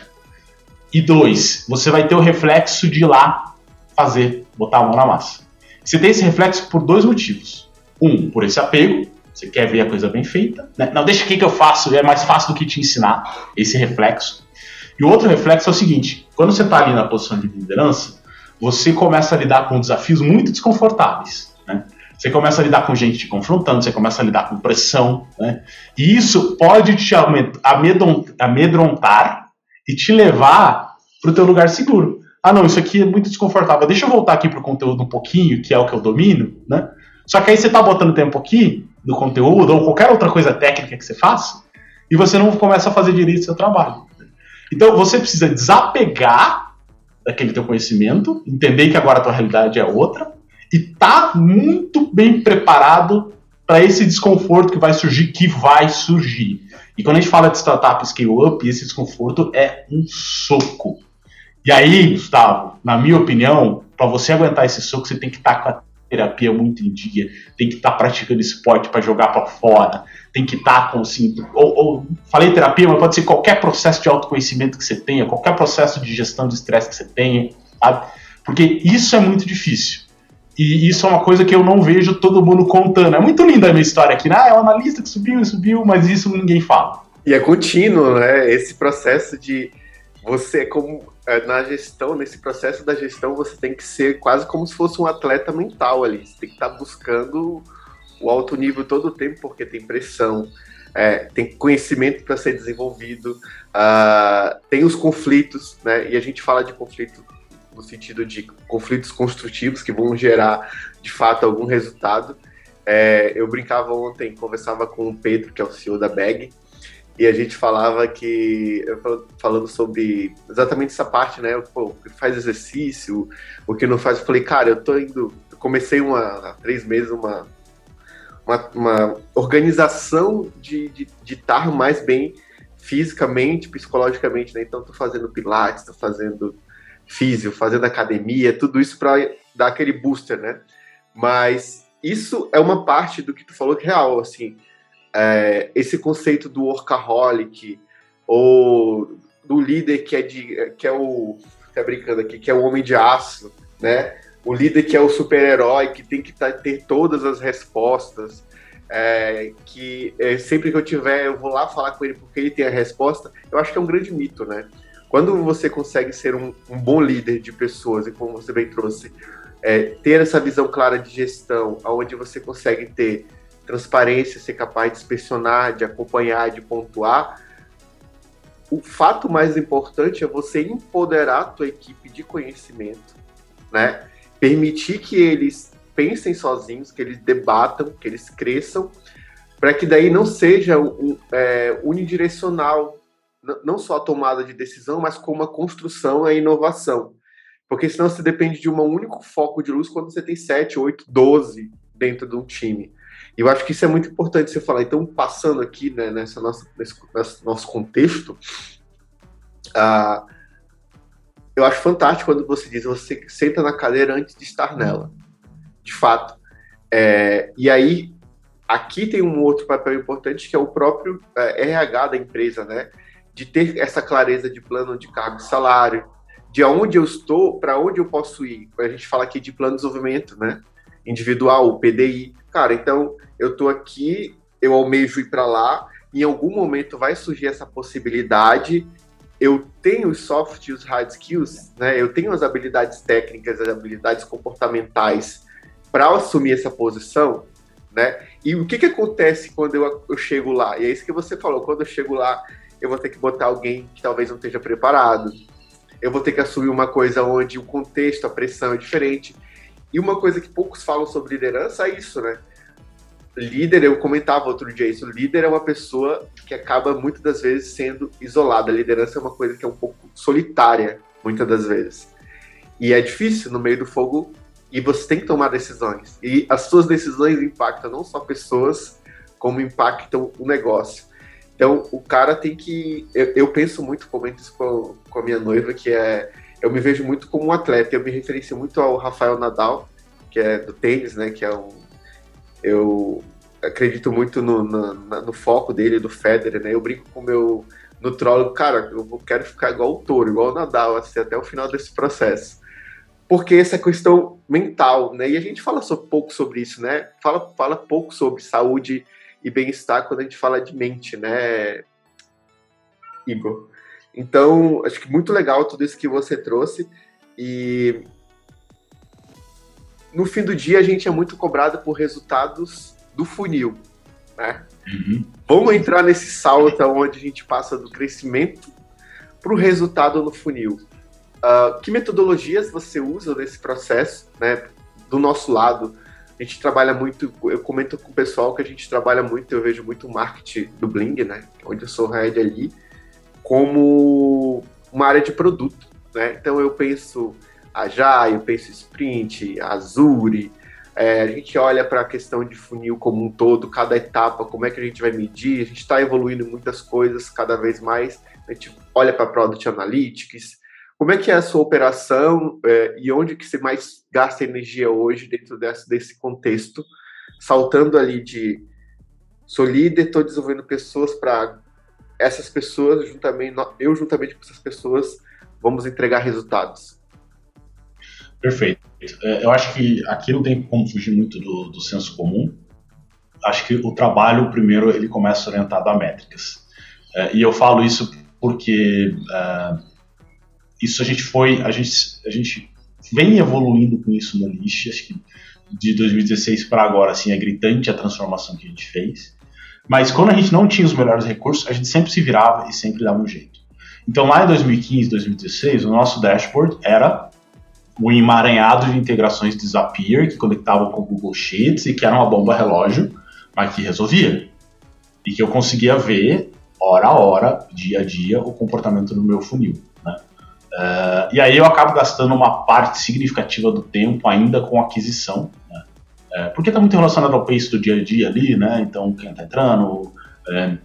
E dois, você vai ter o reflexo de ir lá fazer, botar a mão na massa. Você tem esse reflexo por dois motivos. Um, por esse apego, você quer ver a coisa bem feita. Né? Não, deixa aqui que eu faço, é mais fácil do que te ensinar, esse reflexo. E o outro reflexo é o seguinte: quando você está ali na posição de liderança, você começa a lidar com desafios muito desconfortáveis. Você começa a lidar com gente te confrontando, você começa a lidar com pressão. Né? E isso pode te amedrontar e te levar para o teu lugar seguro ah, não, isso aqui é muito desconfortável, deixa eu voltar aqui para o conteúdo um pouquinho, que é o que eu domino, né? Só que aí você está botando tempo aqui do conteúdo ou qualquer outra coisa técnica que você faça e você não começa a fazer direito o seu trabalho. Então você precisa desapegar daquele teu conhecimento, entender que agora a tua realidade é outra e tá muito bem preparado para esse desconforto que vai surgir, que vai surgir. E quando a gente fala de startup scale up, esse desconforto é um soco. E aí, Gustavo, na minha opinião, para você aguentar esse soco, você tem que estar tá com a terapia muito em dia, tem que estar tá praticando esporte para jogar para fora, tem que estar tá com assim, ou, ou, falei terapia, mas pode ser qualquer processo de autoconhecimento que você tenha, qualquer processo de gestão de estresse que você tenha, sabe? Porque isso é muito difícil. E isso é uma coisa que eu não vejo todo mundo contando. É muito linda a minha história aqui, né? Ah, é um analista que subiu e subiu, mas isso ninguém fala. E é contínuo, né? Esse processo de você, como é, na gestão, nesse processo da gestão, você tem que ser quase como se fosse um atleta mental ali. Você tem que estar tá buscando o alto nível todo o tempo, porque tem pressão. é, tem conhecimento para ser desenvolvido, uh, tem os conflitos, né? E a gente fala de conflito no sentido de conflitos construtivos que vão gerar, de fato, algum resultado. É, eu brincava ontem, conversava com o Pedro, que é o CEO da Bag, e a gente falava que, falando sobre exatamente essa parte, né? Pô, faz exercício, o que não faz. Eu falei, cara, eu tô indo. Eu comecei uma, há três meses uma, uma, uma organização de, de, de estar mais bem fisicamente, psicologicamente, né? Então, tô fazendo pilates, tô fazendo físio, fazendo academia, tudo isso para dar aquele booster, né? Mas isso é uma parte do que tu falou que é real, assim é, esse conceito do workaholic ou do líder que é de que é o tá brincando aqui que é o homem de aço, né? O líder que é o super-herói que tem que tá, ter todas as respostas, é, que é, sempre que eu tiver eu vou lá falar com ele porque ele tem a resposta. Eu acho que é um grande mito, né? Quando você consegue ser um, um bom líder de pessoas e como você bem trouxe, é, ter essa visão clara de gestão, onde você consegue ter transparência, ser capaz de inspecionar, de acompanhar, de pontuar. O fato mais importante é você empoderar a tua equipe de conhecimento, né? Permitir que eles pensem sozinhos, que eles debatam, que eles cresçam, para que daí não seja um, é, unidirecional, não só a tomada de decisão, mas como a construção e a inovação. Porque senão você depende de um único foco de luz quando você tem 7, 8, 12 dentro de um time. E eu acho que isso é muito importante você falar. Então, passando aqui né, nessa nossa, nesse, nesse nosso contexto, uh, eu acho fantástico quando você diz você senta na cadeira antes de estar nela. De fato. É, e aí, aqui tem um outro papel importante que é o próprio é, RH da empresa, né? De ter essa clareza de plano de cargo e salário, de onde eu estou, para onde eu posso ir. A gente fala aqui de plano de desenvolvimento, né? Individual, o PDI cara, então eu tô aqui, eu almejo ir para lá, em algum momento vai surgir essa possibilidade. Eu tenho os soft e os hard skills, né? Eu tenho as habilidades técnicas, as habilidades comportamentais para assumir essa posição, né? E o que que acontece quando eu, eu chego lá? E é isso que você falou, quando eu chego lá, eu vou ter que botar alguém que talvez não esteja preparado. Eu vou ter que assumir uma coisa onde o contexto, a pressão é diferente. E uma coisa que poucos falam sobre liderança é isso, né? Líder, eu comentava outro dia isso, líder é uma pessoa que acaba muitas das vezes sendo isolada. A liderança é uma coisa que é um pouco solitária, muitas das vezes. E é difícil no meio do fogo e você tem que tomar decisões. E as suas decisões impactam não só pessoas, como impactam o negócio. Então, o cara tem que. Eu, eu penso muito, comento isso com, com a minha noiva, que é eu me vejo muito como um atleta. Eu me referencio muito ao Rafael Nadal, que é do tênis, né? Que é um. Eu acredito muito no, no, no foco dele, do Federer, né? Eu brinco com o meu nutrólogo, cara, eu quero ficar igual o touro, igual o Nadal, assim, até o final desse processo. Porque essa questão mental, né? E a gente fala pouco sobre isso, né? Fala, fala pouco sobre saúde e bem-estar quando a gente fala de mente, né, Igor? Então, acho que muito legal tudo isso que você trouxe. E no fim do dia, a gente é muito cobrado por resultados do funil. Né? Uhum. Vamos entrar nesse salto onde a gente passa do crescimento para o resultado no funil. Uh, que metodologias você usa nesse processo? Né? Do nosso lado, a gente trabalha muito, eu comento com o pessoal que a gente trabalha muito, eu vejo muito marketing do Bling, né? Onde eu sou head ali como uma área de produto. Né? Então eu penso Agile, eu penso Sprint, Azure, é, a gente olha para a questão de funil como um todo, cada etapa, como é que a gente vai medir, a gente está evoluindo muitas coisas cada vez mais, a gente olha para Product Analytics, como é que é a sua operação é, e onde que você mais gasta energia hoje dentro desse, desse contexto, saltando ali de sou líder, estou desenvolvendo pessoas para essas pessoas, juntamente, eu juntamente com essas pessoas, vamos entregar resultados. Perfeito. É, eu acho que aqui não tem como fugir muito do, do senso comum. Acho que o trabalho, primeiro, ele começa orientado a métricas. É, e eu falo isso porque é, isso a gente foi, a gente, a gente vem evoluindo com isso no List, acho que de 2016 para agora, assim, é gritante a transformação que a gente fez. Mas quando a gente não tinha os melhores recursos, a gente sempre se virava e sempre dava um jeito. Então lá em 2015, 2016, o nosso dashboard era um emaranhado de integrações de Zapier que conectavam com o Google Sheets e que era uma bomba relógio, mas que resolvia. E que eu conseguia ver, hora a hora, dia a dia, o comportamento do meu funil. Uh, e aí eu acabo gastando uma parte significativa do tempo ainda com aquisição, né? uh, porque está muito relacionado ao pace do dia a dia ali, né? Então, quem está entrando, uh,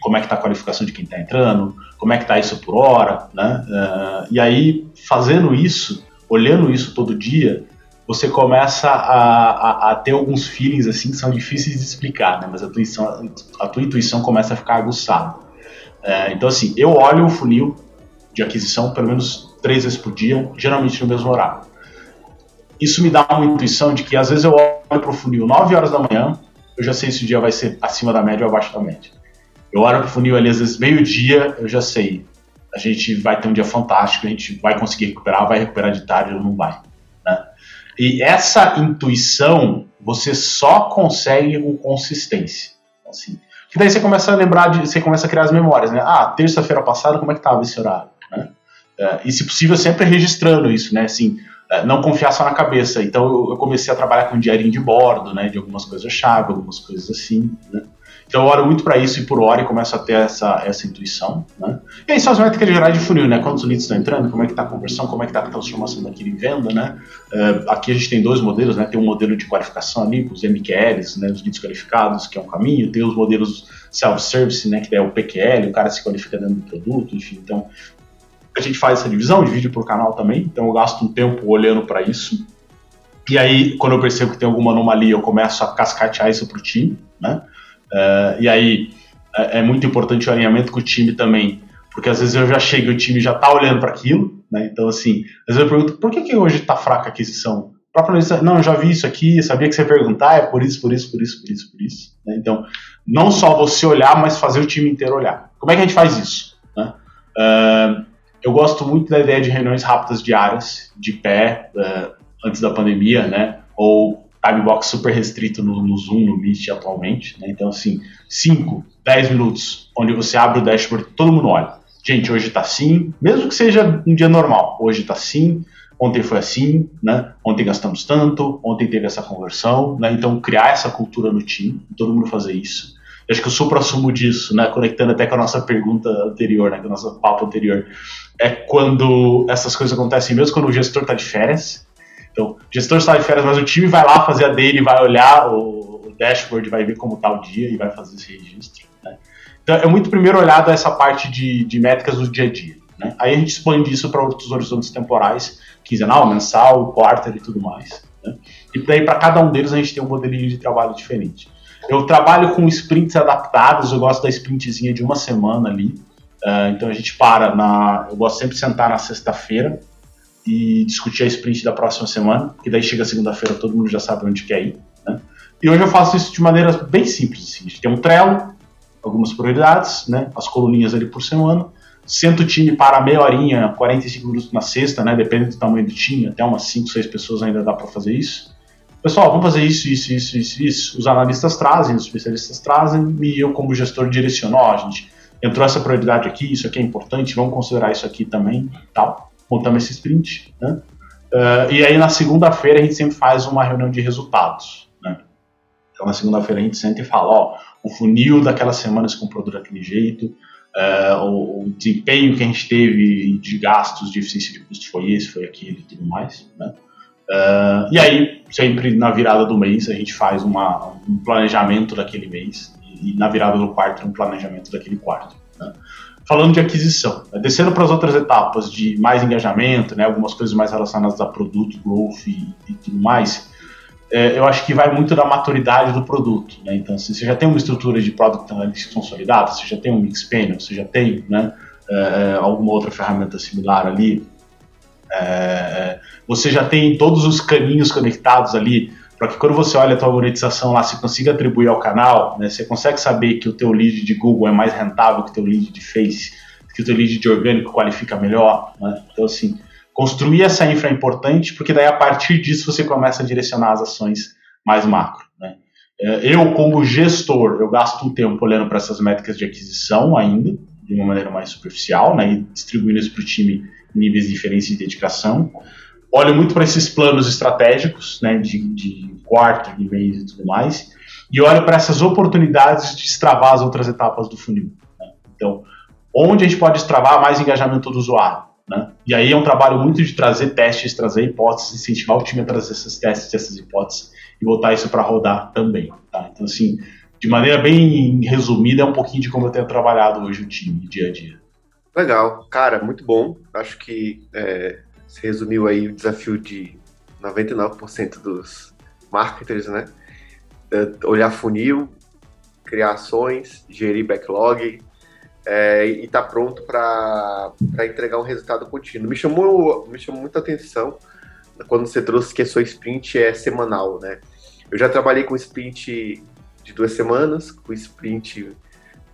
como é que está a qualificação de quem está entrando, como é que está isso por hora, né? e aí, fazendo isso, olhando isso todo dia, você começa a, a, a, ter alguns feelings assim que são difíceis de explicar, né? Mas a, intuição, a tua intuição começa a ficar aguçada. É, então, assim, eu olho o funil de aquisição pelo menos três vezes por dia, geralmente no mesmo horário. Isso me dá uma intuição de que às vezes eu olho para o funil 9 horas da manhã, eu já sei se o dia vai ser acima da média ou abaixo da média. Eu olho para o funil ali às vezes meio-dia, eu já sei a gente vai ter um dia fantástico, a gente vai conseguir recuperar, vai recuperar de tarde ou não vai. Né? E essa intuição você só consegue com consistência. Assim, que daí você começa a lembrar, de, você começa a criar as memórias, né? Ah, terça-feira passada, como é que estava esse horário? Uh, e se possível, sempre registrando isso, né? Assim, uh, não confiar só na cabeça. Então eu, eu, comecei a trabalhar com um diarinho de bordo, né? De algumas coisas-chave, algumas coisas assim, né? Então eu oro muito para isso e por hora e começo a ter essa, essa intuição. Né? E aí são as métricas gerais de funil, né? Quantos leads estão entrando, como é que está a conversão, como é que está a transformação daquilo em venda, né? Uh, aqui a gente tem dois modelos, né? Tem um modelo de qualificação ali, com os MQLs, né? Os leads qualificados, que é um caminho, tem os modelos self-service, né? Que é o PQL, o cara se qualifica dentro do produto, enfim. Então a gente faz essa divisão, divide por canal também, então eu gasto um tempo olhando para isso. E aí, quando eu percebo que tem alguma anomalia, eu começo a cascatear isso para o time, né? Uh, e aí é, é, muito importante o alinhamento com o time também, porque às vezes eu já chego e o time já está olhando para aquilo, né? Então, assim, às vezes eu pergunto, por que, que hoje está fraca a aquisição? Não, eu já vi isso aqui, sabia que você ia perguntar, é por isso, por isso, por isso, por isso, por isso. Né? Então, não só você olhar, mas fazer o time inteiro olhar. Como é que a gente faz isso? Né? Uh, eu gosto muito da ideia de reuniões rápidas diárias, de pé, uh, antes da pandemia, né? Ou time box super restrito no, no Zoom, no Meet atualmente, né? Então, assim, 5, 10 minutos, onde você abre o dashboard, todo mundo olha. Gente, hoje tá assim, mesmo que seja um dia normal, hoje tá assim, ontem foi assim, né? Ontem gastamos tanto, ontem teve essa conversão, né? Então, criar essa cultura no time, todo mundo fazer isso. Acho que o supra-sumo disso, né? Conectando até com a nossa pergunta anterior, né? Com o nosso papo anterior, é quando essas coisas acontecem, mesmo quando o gestor tá de férias, então, o gestor está de férias, mas o time vai lá fazer a dele, vai olhar o, o dashboard, vai ver como está o dia e vai fazer esse registro. Né? Então, é muito primeiro olhado essa parte de, de métricas do dia a dia. Né? Aí a gente expande isso para outros horizontes temporais, quinzenal, mensal, quarter e tudo mais. Né? E daí, para cada um deles, a gente tem um modelinho de trabalho diferente. Eu trabalho com sprints adaptados, eu gosto da sprintzinha de uma semana ali. Uh, então a gente para na. Eu gosto sempre de sentar na sexta-feira e discutir a sprint da próxima semana, que daí chega segunda-feira todo mundo já sabe onde quer ir. Né? E hoje eu faço isso de maneira bem simples. Assim. A gente tem um Trello, algumas prioridades, né? as coluninhas ali por semana. Sento o time para meia horinha, 45 minutos na sexta, né? depende do tamanho do time, até umas 5, 6 pessoas ainda dá para fazer isso. Pessoal, vamos fazer isso, isso, isso, isso, isso. Os analistas trazem, os especialistas trazem, e eu, como gestor, direciono: ó, gente, entrou essa prioridade aqui, isso aqui é importante, vamos considerar isso aqui também, tal montamos esse sprint, né? Uh, e aí na segunda-feira a gente sempre faz uma reunião de resultados, né? Então na segunda-feira a gente senta e fala, ó, o funil daquela semana se comprou daquele jeito, uh, o, o, desempenho que a gente teve de gastos, de eficiência de custo foi esse, foi aquele e tudo mais, né? Uh, e aí, sempre na virada do mês, a gente faz uma, um planejamento daquele mês, e, na virada do quarto, um planejamento daquele quarto. Né? falando de aquisição, né? descendo para as outras etapas de mais engajamento, né, algumas coisas mais relacionadas a produto, growth e, e tudo mais, é, eu acho que vai muito da maturidade do produto. Né? Então, se você já tem uma estrutura de Product Analytics consolidada, você já tem um Mixpanel, você já tem né, é, é, alguma outra ferramenta similar ali, é, você já tem todos os caminhos conectados ali para que quando você olha a tua monetização lá, você consiga atribuir ao canal, né? Você consegue saber que o teu lead de Google é mais rentável que o teu lead de Face, que o teu lead de orgânico qualifica melhor, né? Então, assim, construir essa infra é importante, porque daí a partir disso você começa a direcionar as ações mais macro, né? É, eu, como gestor, eu gasto um tempo olhando para essas métricas de aquisição ainda, de uma maneira mais superficial, né, e distribuindo isso para o time em níveis diferentes de dedicação. Olho muito para esses planos estratégicos, né, de, de quarto, de mês e tudo mais, e olho para essas oportunidades de destravar as outras etapas do funil. Né? Então, onde a gente pode destravar mais engajamento do usuário? Né? E aí é um trabalho muito de trazer testes, trazer hipóteses, incentivar o time a trazer esses testes, essas hipóteses e botar isso para rodar também. Tá? Então, assim, de maneira bem resumida, é um pouquinho de como eu tenho trabalhado hoje o time, dia a dia. Legal, cara, muito bom. Acho que é, se resumiu aí o desafio de 99% dos marketers, né? É, olhar funil, criar ações, gerir backlog é, e estar tá pronto para entregar um resultado contínuo. Me chamou, me chamou muita atenção quando você trouxe que a sua sprint é semanal, né? Eu já trabalhei com sprint de duas semanas, com sprint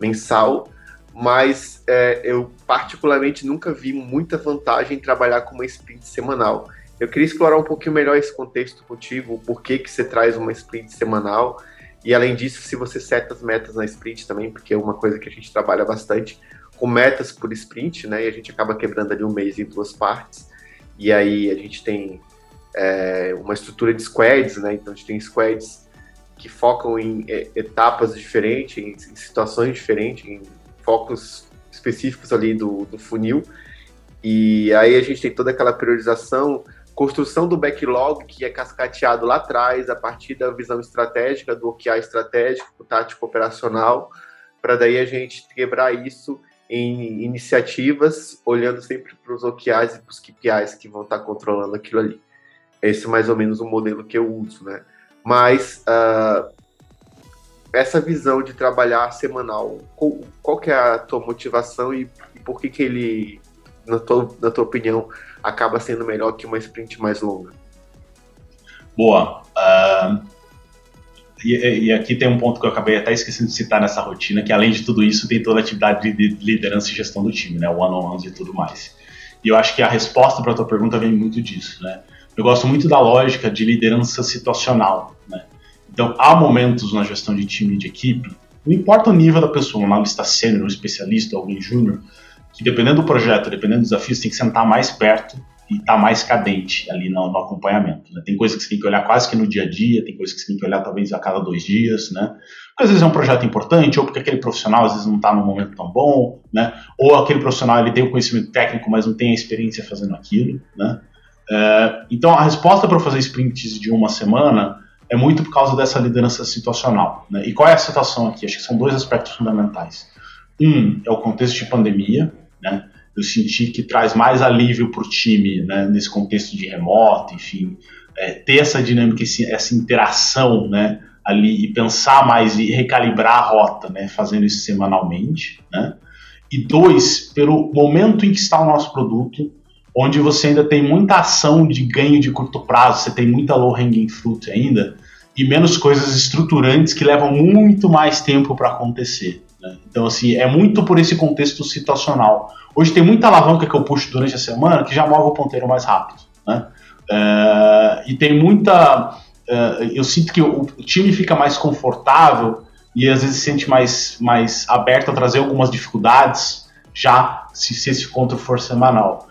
mensal, mas é, eu particularmente nunca vi muita vantagem em trabalhar com uma sprint semanal. Eu queria explorar um pouquinho melhor esse contexto contigo, o porquê que você traz uma sprint semanal, e além disso, se você seta as metas na sprint também, porque é uma coisa que a gente trabalha bastante, com metas por sprint, né, e a gente acaba quebrando ali um mês em duas partes, e aí a gente tem é, uma estrutura de squads, né, então a gente tem squads que focam em etapas diferentes, em situações diferentes, em focos específicos ali do, do funil. E aí a gente tem toda aquela priorização, construção do backlog que é cascateado lá atrás, a partir da visão estratégica, do OKR estratégico, tático operacional, para daí a gente quebrar isso em iniciativas, olhando sempre para os OKRs e para os KPIs que vão estar tá controlando aquilo ali. Esse é mais ou menos o modelo que eu uso, né? Mas uh, essa visão de trabalhar semanal, qual, qual que é a tua motivação e, por que que ele, na tua, na tua opinião, acaba sendo melhor que uma sprint mais longa? Boa. Uh, e, e, aqui tem um ponto que eu acabei até esquecendo de citar nessa rotina, que além de tudo isso, tem toda a atividade de liderança e gestão do time, né? One-on-ones e tudo mais. E eu acho que a resposta para a tua pergunta vem muito disso, né? Eu gosto muito da lógica de liderança situacional, né? Então, há momentos na gestão de time e de equipe, não importa o nível da pessoa, um analista sênior, um especialista, alguém júnior, que dependendo do projeto, dependendo do desafio, você tem que sentar mais perto e estar tá mais cadente ali no, no acompanhamento. Né? Tem coisas que você tem que olhar quase que no dia a dia, tem coisas que você tem que olhar talvez a cada dois dias, né? Porque às vezes é um projeto importante, ou porque aquele profissional às vezes não está num momento tão bom, né? Ou aquele profissional ele tem o conhecimento técnico, mas não tem a experiência fazendo aquilo, né? É, então a resposta para fazer sprints de uma semana é muito por causa dessa liderança situacional. Né? E qual é a situação aqui? Acho que são dois aspectos fundamentais. Um é o contexto de pandemia, né? Eu senti que traz mais alívio para o time, né? Nesse contexto de remoto, enfim, é, ter essa dinâmica, essa interação, né? Ali e pensar mais e recalibrar a rota, né? Fazendo isso semanalmente, né? E dois, pelo momento em que está o nosso produto, onde você ainda tem muita ação de ganho de curto prazo, você tem muita low hanging fruit ainda, e menos coisas estruturantes que levam muito mais tempo para acontecer. Né? Então, assim, é muito por esse contexto situacional. Hoje tem muita alavanca que eu puxo durante a semana que já move o ponteiro mais rápido. Né? É, e tem muita. É, eu sinto que o, o, time fica mais confortável e às vezes se sente mais, mais aberto a trazer algumas dificuldades já se, se esse encontro for semanal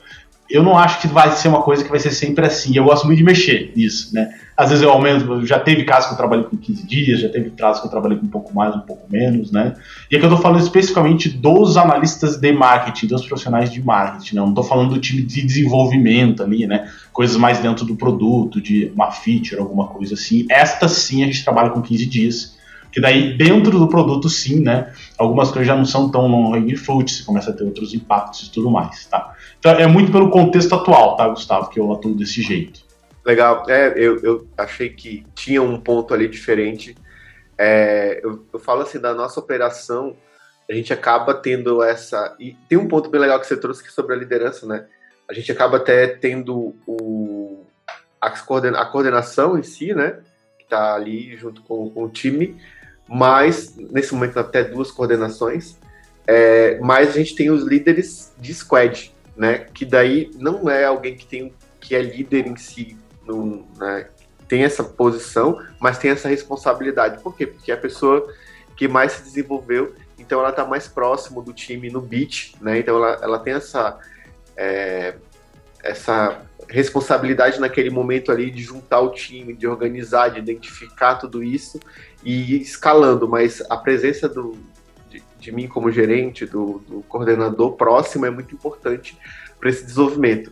eu não acho que vai ser uma coisa que vai ser sempre assim. Eu gosto muito de mexer nisso, né? Às vezes eu aumento, já teve casos que eu trabalhei com 15 dias, já teve casos que eu trabalhei com um pouco mais, um pouco menos, né? E aqui eu tô falando especificamente dos analistas de marketing, dos profissionais de marketing, né? Não tô falando do time de desenvolvimento ali, né? Coisas mais dentro do produto, de uma feature, alguma coisa assim. Esta sim a gente trabalha com 15 dias que daí dentro do produto sim, né, algumas coisas já não são tão long fruit, você começa a ter outros impactos e tudo mais, tá? Então é muito pelo contexto atual, tá, Gustavo, que eu atuo desse jeito. Legal, é, eu, eu achei que tinha um ponto ali diferente. É, eu, eu falo assim, da nossa operação, a gente acaba tendo essa. E tem um ponto bem legal que você trouxe que é sobre a liderança, né? A gente acaba até tendo o, a, coordenação em si, né? Que tá ali junto com, com o time, mas nesse momento até duas coordenações. É, mas a gente tem os líderes de squad, né? Que daí não é alguém que tem que é líder em si, no, né, tem essa posição, mas tem essa responsabilidade. Por quê? Porque é a pessoa que mais se desenvolveu, então ela está mais próximo do time no beat, né? Então ela, ela tem essa, é, essa responsabilidade naquele momento ali de juntar o time, de organizar, de identificar tudo isso e escalando, mas a presença do, de, de mim como gerente, do, do coordenador próximo é muito importante para esse desenvolvimento.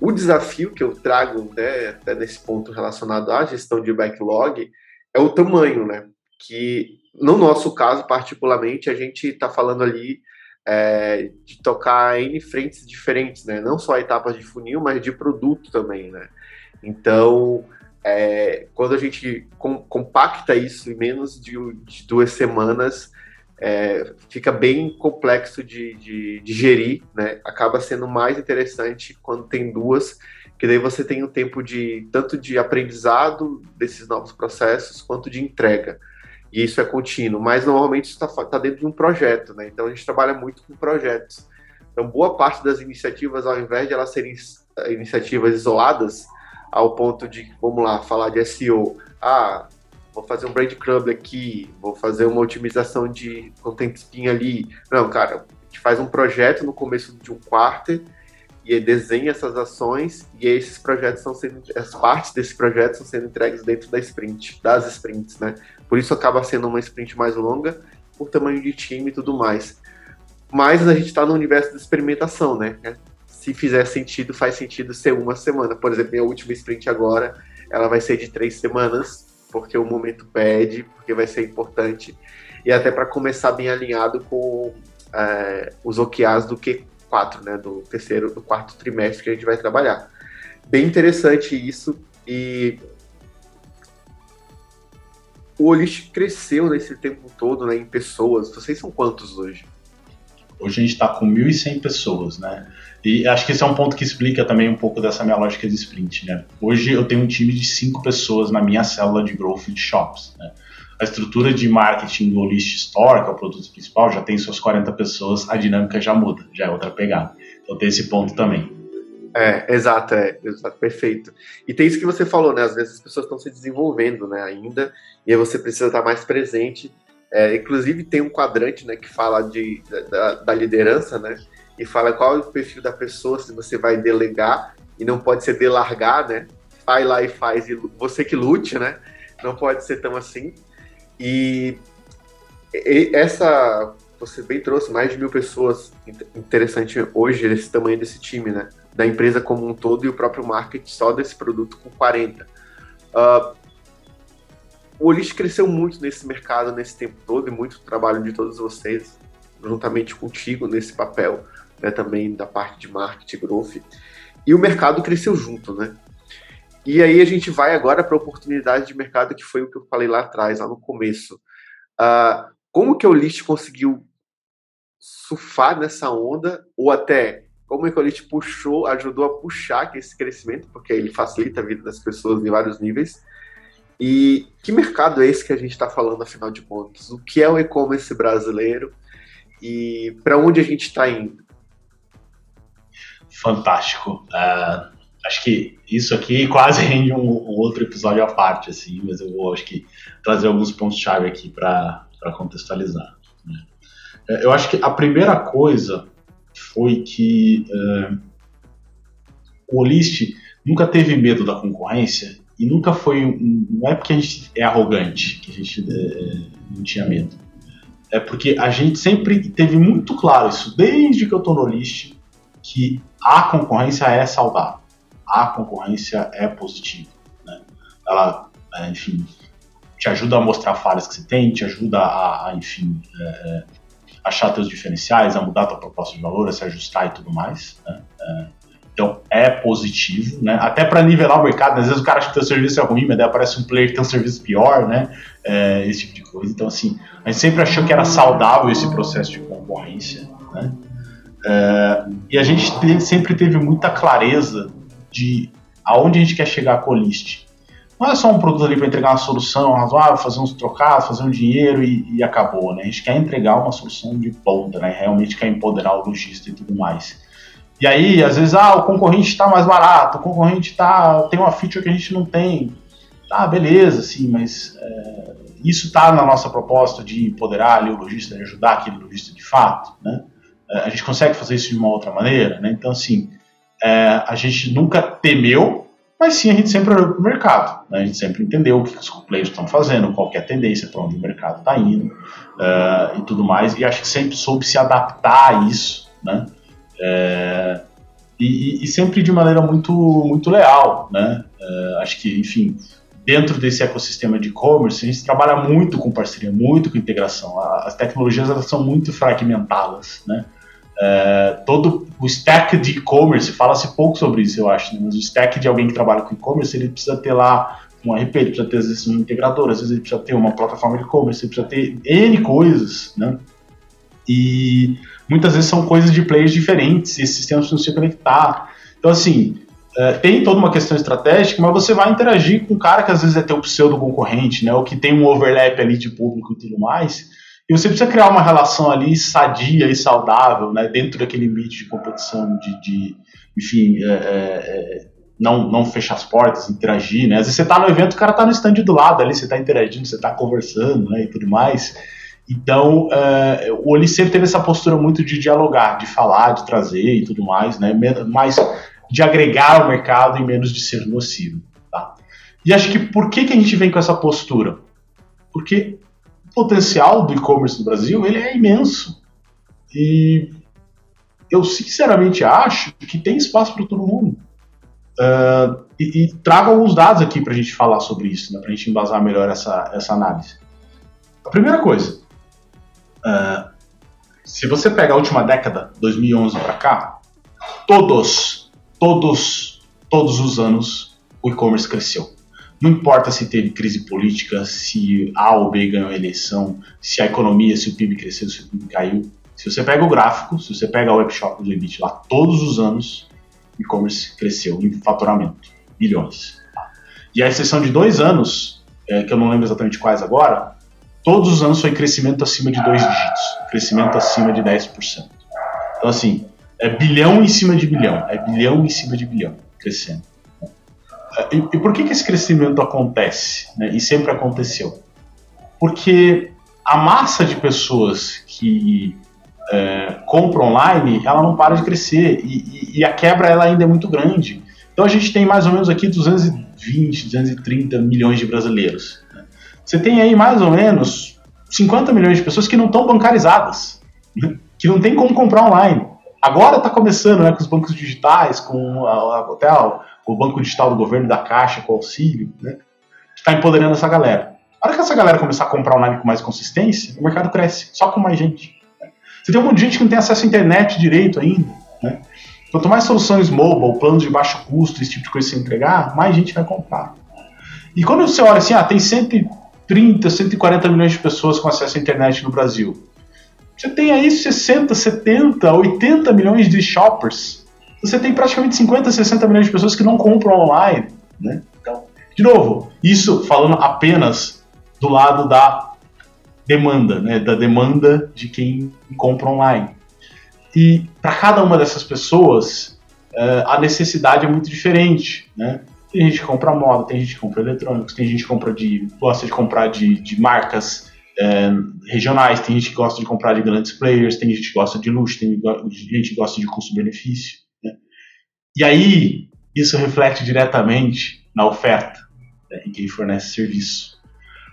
O desafio que eu trago, né, até nesse ponto relacionado à gestão de backlog, é o tamanho, né? Que no nosso caso, particularmente, a gente está falando ali é, de tocar em frentes diferentes, né? Não só etapas de funil, mas de produto também, né? Então, é, quando a gente com, compacta isso em menos de, de duas semanas, é, fica bem complexo de, de, de, gerir, né? Acaba sendo mais interessante quando tem duas, que daí você tem o um tempo de tanto de aprendizado desses novos processos quanto de entrega. E isso é contínuo, mas normalmente está tá dentro de um projeto, né? Então a gente trabalha muito com projetos. Então boa parte das iniciativas, ao invés de elas serem iniciativas isoladas, ao ponto de, vamos lá, falar de SEO, ah, vou fazer um brand club aqui, vou fazer uma otimização de content spin ali. Não, cara, a gente faz um projeto no começo de um quarto e desenha essas ações e esses projetos são sendo, as partes desse projeto estão sendo entregues dentro da sprint, das sprints, né? Por isso acaba sendo uma sprint mais longa, por tamanho de time e tudo mais. Mas a gente está no universo de experimentação, né? Se fizer sentido, faz sentido ser uma semana. Por exemplo, minha última sprint agora, ela vai ser de três semanas, porque o momento pede, porque vai ser importante, e até para começar bem alinhado com é, os OKRs do Q4, né, do terceiro, do quarto trimestre que a gente vai trabalhar. Bem interessante isso, e o Olist cresceu nesse tempo todo, né, em pessoas. Vocês são quantos hoje? Hoje a gente está com 1.100 pessoas, né? E acho que esse é um ponto que explica também um pouco dessa minha lógica de sprint, né? Hoje eu tenho um time de cinco pessoas na minha célula de growth de shops, né? A estrutura de marketing do List Store, que é o produto principal, já tem suas 40 pessoas, a dinâmica já muda, já é outra pegada. Então tem esse ponto também. É, exato, é, exato, perfeito. E tem isso que você falou, né? Às vezes as pessoas estão se desenvolvendo, né, ainda, e aí você precisa estar mais presente. É, inclusive tem um quadrante, né, que fala de, da, da liderança, né? e fala qual é o perfil da pessoa, se você vai delegar, e não pode ser delargar, né? Vai lá e faz, e você que lute, né? Não pode ser tão assim. E, e essa, você bem trouxe mais de mil pessoas, interessante hoje, esse tamanho desse time, né? Da empresa como um todo e o próprio marketing só desse produto com 40. Uh, ah, o Olist cresceu muito nesse mercado nesse tempo todo e muito trabalho de todos vocês, juntamente contigo nesse papel né, também da parte de marketing growth. E o mercado cresceu junto, né? E aí a gente vai agora para a oportunidade de mercado que foi o que eu falei lá atrás, lá no começo. Uh, como que o List conseguiu surfar nessa onda, ou até como é que o List puxou, ajudou a puxar esse crescimento, porque ele facilita a vida das pessoas em vários níveis. E que mercado é esse que a gente está falando, afinal de contas? O que é o e-commerce brasileiro e para onde a gente está indo? fantástico. Uh, acho que isso aqui quase rende um, um, outro episódio à parte, assim, mas eu vou, acho que, trazer alguns pontos-chave aqui para contextualizar. Né? É, eu acho que a primeira coisa foi que uh, o Olist nunca teve medo da concorrência e nunca foi. Não é porque a gente é arrogante que a gente é, não tinha medo. É porque a gente sempre teve muito claro isso, desde que eu estou no Olist, que a concorrência é saudável, a concorrência é positiva. Né? Ela, é, enfim, te ajuda a mostrar falhas que você tem, te ajuda a, a enfim, é, é achar teus diferenciais, a mudar tua proposta de valor, a se ajustar e tudo mais. Né? É, então é positivo, né? Até para nivelar o mercado, às vezes o cara acha que teu serviço é ruim, mas daí aparece um player que tem um serviço pior, né? É, esse tipo de coisa. Então assim, a gente sempre achou que era saudável esse processo de concorrência, né? É, e a gente te, sempre teve muita clareza de aonde a gente quer chegar com o list. Não é só um produto ali para entregar uma solução razoável, fazer uns trocados, fazer um dinheiro e, e, acabou, né? A gente quer entregar uma solução de ponta, né? Realmente quer empoderar o lojista e tudo mais. E aí, às vezes, ah, o concorrente está mais barato, o concorrente tá, tem uma feature que a gente não tem. ah, beleza, sim, mas é, isso está na nossa proposta de empoderar ali o lojista, de ajudar aquele lojista de fato, né? É, a gente consegue fazer isso de uma outra maneira, né? Então, assim, é, a gente nunca temeu, mas sim a gente sempre olhou para o mercado, né? a gente sempre entendeu o que os players estão fazendo, qual é a tendência, para onde o mercado está indo uh, e tudo mais, e acho que sempre soube se adaptar a isso, né? É, e, e, sempre de maneira muito, muito leal, né? Uh, acho que, enfim, dentro desse ecossistema de e-commerce, a gente trabalha muito com parceria, muito com integração. As tecnologias elas são muito fragmentadas, né? É, todo o stack de e-commerce, fala-se pouco sobre isso, eu acho, né? mas o stack de alguém que trabalha com e-commerce, ele precisa ter lá um RP, ele precisa ter às vezes um integrador, às vezes ele precisa ter uma plataforma de e-commerce, ele precisa ter N coisas, né? E muitas vezes são coisas de players diferentes, esses sistemas precisam se conectar. Então, assim, é, tem toda uma questão estratégica, mas você vai interagir com um cara que às vezes é teu pseudo concorrente, né? Ou que tem um overlap ali de público e tudo mais. E você precisa criar uma relação ali sadia e saudável, né? Dentro daquele ambiente de competição, de, de enfim, é, é, é, não, não fechar as portas, interagir, né? Às vezes você tá no evento, o cara tá no stand do lado ali, você tá interagindo, você tá conversando, né? E tudo mais. Então, é, o Oli teve essa postura muito de dialogar, de falar, de trazer e tudo mais, né? Mas de agregar ao mercado e menos de ser nocivo. Tá? E acho que por que, que a gente vem com essa postura? Porque o potencial do e-commerce no Brasil ele é imenso. E eu sinceramente acho que tem espaço para todo mundo. Uh, e, e, trago alguns dados aqui para a gente falar sobre isso, né, para a gente embasar melhor essa, essa análise. A primeira coisa, uh, se você pega a última década, 2011 para cá, todos todos, todos os anos o e-commerce cresceu. Não importa se teve crise política, se A ou B ganhou a eleição, se a economia, se o PIB cresceu, se o PIB caiu. Se você pega o gráfico, se você pega a webshop do Elite lá, todos os anos e-commerce cresceu em faturamento, bilhões. E a exceção de dois anos, é, que eu não lembro exatamente quais agora, todos os anos foi crescimento acima de dois dígitos, crescimento acima de 10%. Então, assim, é bilhão em cima de bilhão, é bilhão em cima de bilhão, crescendo. E, e por que, que esse crescimento acontece? Né? E sempre aconteceu? Porque a massa de pessoas que é, compram online, ela não para de crescer e, e, e, a quebra ela ainda é muito grande. Então a gente tem mais ou menos aqui 220, 230 milhões de brasileiros. Você tem aí mais ou menos 50 milhões de pessoas que não estão bancarizadas, né? que não tem como comprar online. Agora está começando né, com os bancos digitais, com a, até o banco digital do governo, da Caixa, com o auxílio, né, está empoderando essa galera. A hora que essa galera começar a comprar online com mais consistência, o mercado cresce, só com mais gente. Né. Você tem um monte de gente que não tem acesso à internet direito ainda. Né? Quanto mais soluções mobile, planos de baixo custo, esse tipo de coisa você entregar, mais gente vai comprar. E quando você olha assim, ah, tem 130, 140 milhões de pessoas com acesso à internet no Brasil. Você tem aí 60, 70, 80 milhões de shoppers. Você tem praticamente 50, 60 milhões de pessoas que não compram online. Né? Então, de novo, isso falando apenas do lado da demanda, né? da demanda de quem compra online. E para cada uma dessas pessoas, uh, a necessidade é muito diferente. Né? Tem gente que compra moda, tem gente que compra eletrônicos, tem gente que compra de, gosta de comprar de, de marcas é, regionais, tem gente que gosta de comprar de grandes players, tem gente que gosta de luxo, tem gente que gosta de custo-benefício. Né? E aí, isso reflete diretamente na oferta né, em quem fornece serviço.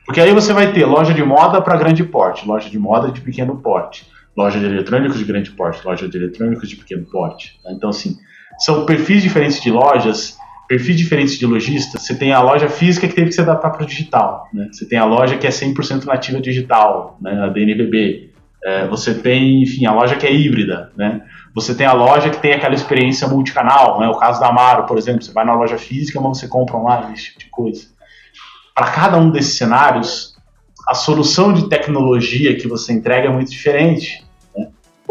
Porque aí você vai ter loja de moda para grande porte, loja de moda de pequeno porte, loja de eletrônicos de grande porte, loja de eletrônicos de pequeno porte. Né? Então, assim, são perfis diferentes de lojas perfis diferentes de lojista, você tem a loja física que teve que se adaptar para o digital, né? Você tem a loja que é 100% nativa digital, né? A DNVB. É, você tem, enfim, a loja que é híbrida, né? Você tem a loja que tem aquela experiência multicanal, né? O caso da Amaro, por exemplo, você vai na loja física, mas você compra online, esse tipo de coisa. Para cada um desses cenários, a solução de tecnologia que você entrega é muito diferente.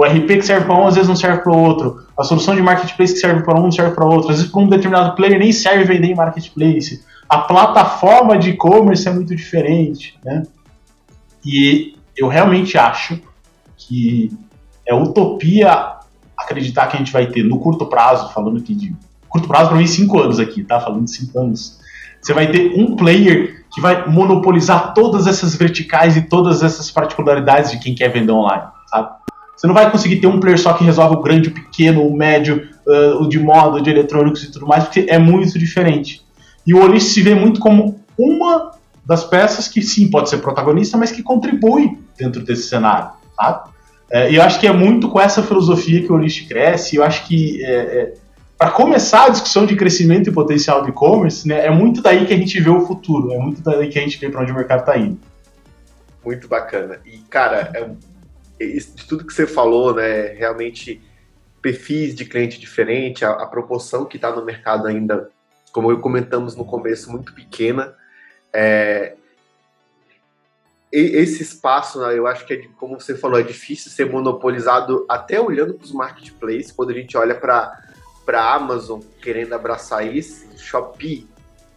O RP que serve para um, às vezes não serve para o outro. A solução de marketplace que serve para um, não serve para outro. Às vezes, para um determinado player nem serve vender em marketplace. A plataforma de e-commerce é muito diferente. Né? E eu realmente acho que é utopia acreditar que a gente vai ter no curto prazo, falando aqui de curto prazo para mim cinco anos aqui, tá? Falando de cinco anos, Você vai ter um player que vai monopolizar todas essas verticais e todas essas particularidades de quem quer vender online, sabe? Você não vai conseguir ter um player só que resolve o grande, o pequeno, o médio, uh, o de moda, de eletrônicos e tudo mais, porque é muito diferente. E o Olist se vê muito como uma das peças que sim pode ser protagonista, mas que contribui dentro desse cenário, sabe? É, e eu acho que é muito com essa filosofia que o Olist cresce. Eu acho que é, é, para começar a discussão de crescimento e potencial do e-commerce, né, é muito daí que a gente vê o futuro, é muito daí que a gente vê para onde o mercado está indo. Muito bacana. E, cara, é, de tudo que você falou, né, realmente perfis de cliente diferente, a, a proporção que está no mercado ainda, como comentamos no começo, muito pequena. É, esse espaço, né, eu acho que, é, como você falou, é difícil ser monopolizado até olhando para os marketplaces, quando a gente olha para a Amazon querendo abraçar isso, Shopee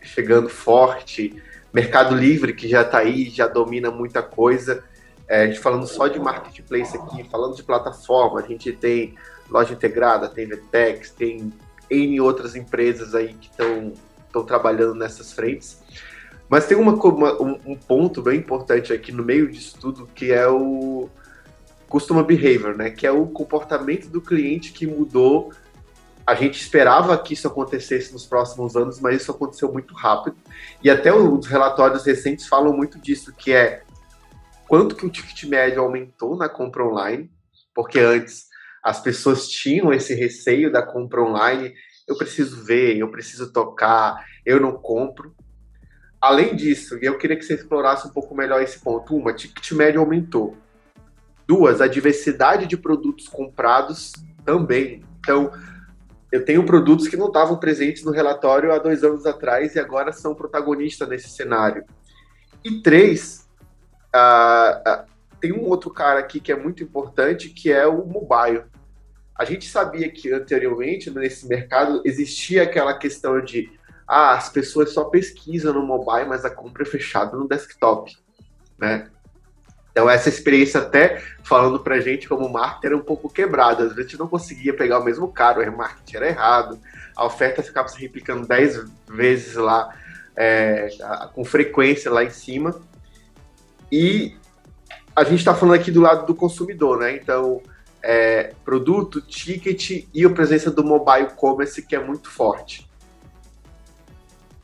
chegando forte, Mercado Livre que já está aí, já domina muita coisa. É, a gente falando só de marketplace aqui, falando de plataforma, a gente tem loja integrada, tem Vetex, tem N outras empresas aí que estão trabalhando nessas frentes. Mas tem uma, uma, um, ponto bem importante aqui no meio disso tudo, que é o Customer Behavior, né? Que é o comportamento do cliente que mudou a gente esperava que isso acontecesse nos próximos anos, mas isso aconteceu muito rápido. E até os relatórios recentes falam muito disso, que é quanto que o ticket médio aumentou na compra online, porque antes as pessoas tinham esse receio da compra online, eu preciso ver, eu preciso tocar, eu não compro. Além disso, eu queria que você explorasse um pouco melhor esse ponto. Uma, ticket médio aumentou. Duas, a diversidade de produtos comprados também. Então, eu tenho produtos que não estavam presentes no relatório há dois anos atrás e agora são protagonistas nesse cenário. E três, uh, tem um outro cara aqui que é muito importante, que é o mobile. A gente sabia que anteriormente nesse mercado existia aquela questão de ah, as pessoas só pesquisam no mobile, mas a compra é fechada no desktop, né? Então, essa experiência, até falando pra gente como marketer, era um pouco quebrada. Às vezes a gente não conseguia pegar o mesmo cara, o remarketing era errado, a oferta ficava se replicando 10 vezes lá, é, com frequência lá em cima. E a gente está falando aqui do lado do consumidor, né? Então, é, produto, ticket e a presença do mobile commerce que é muito forte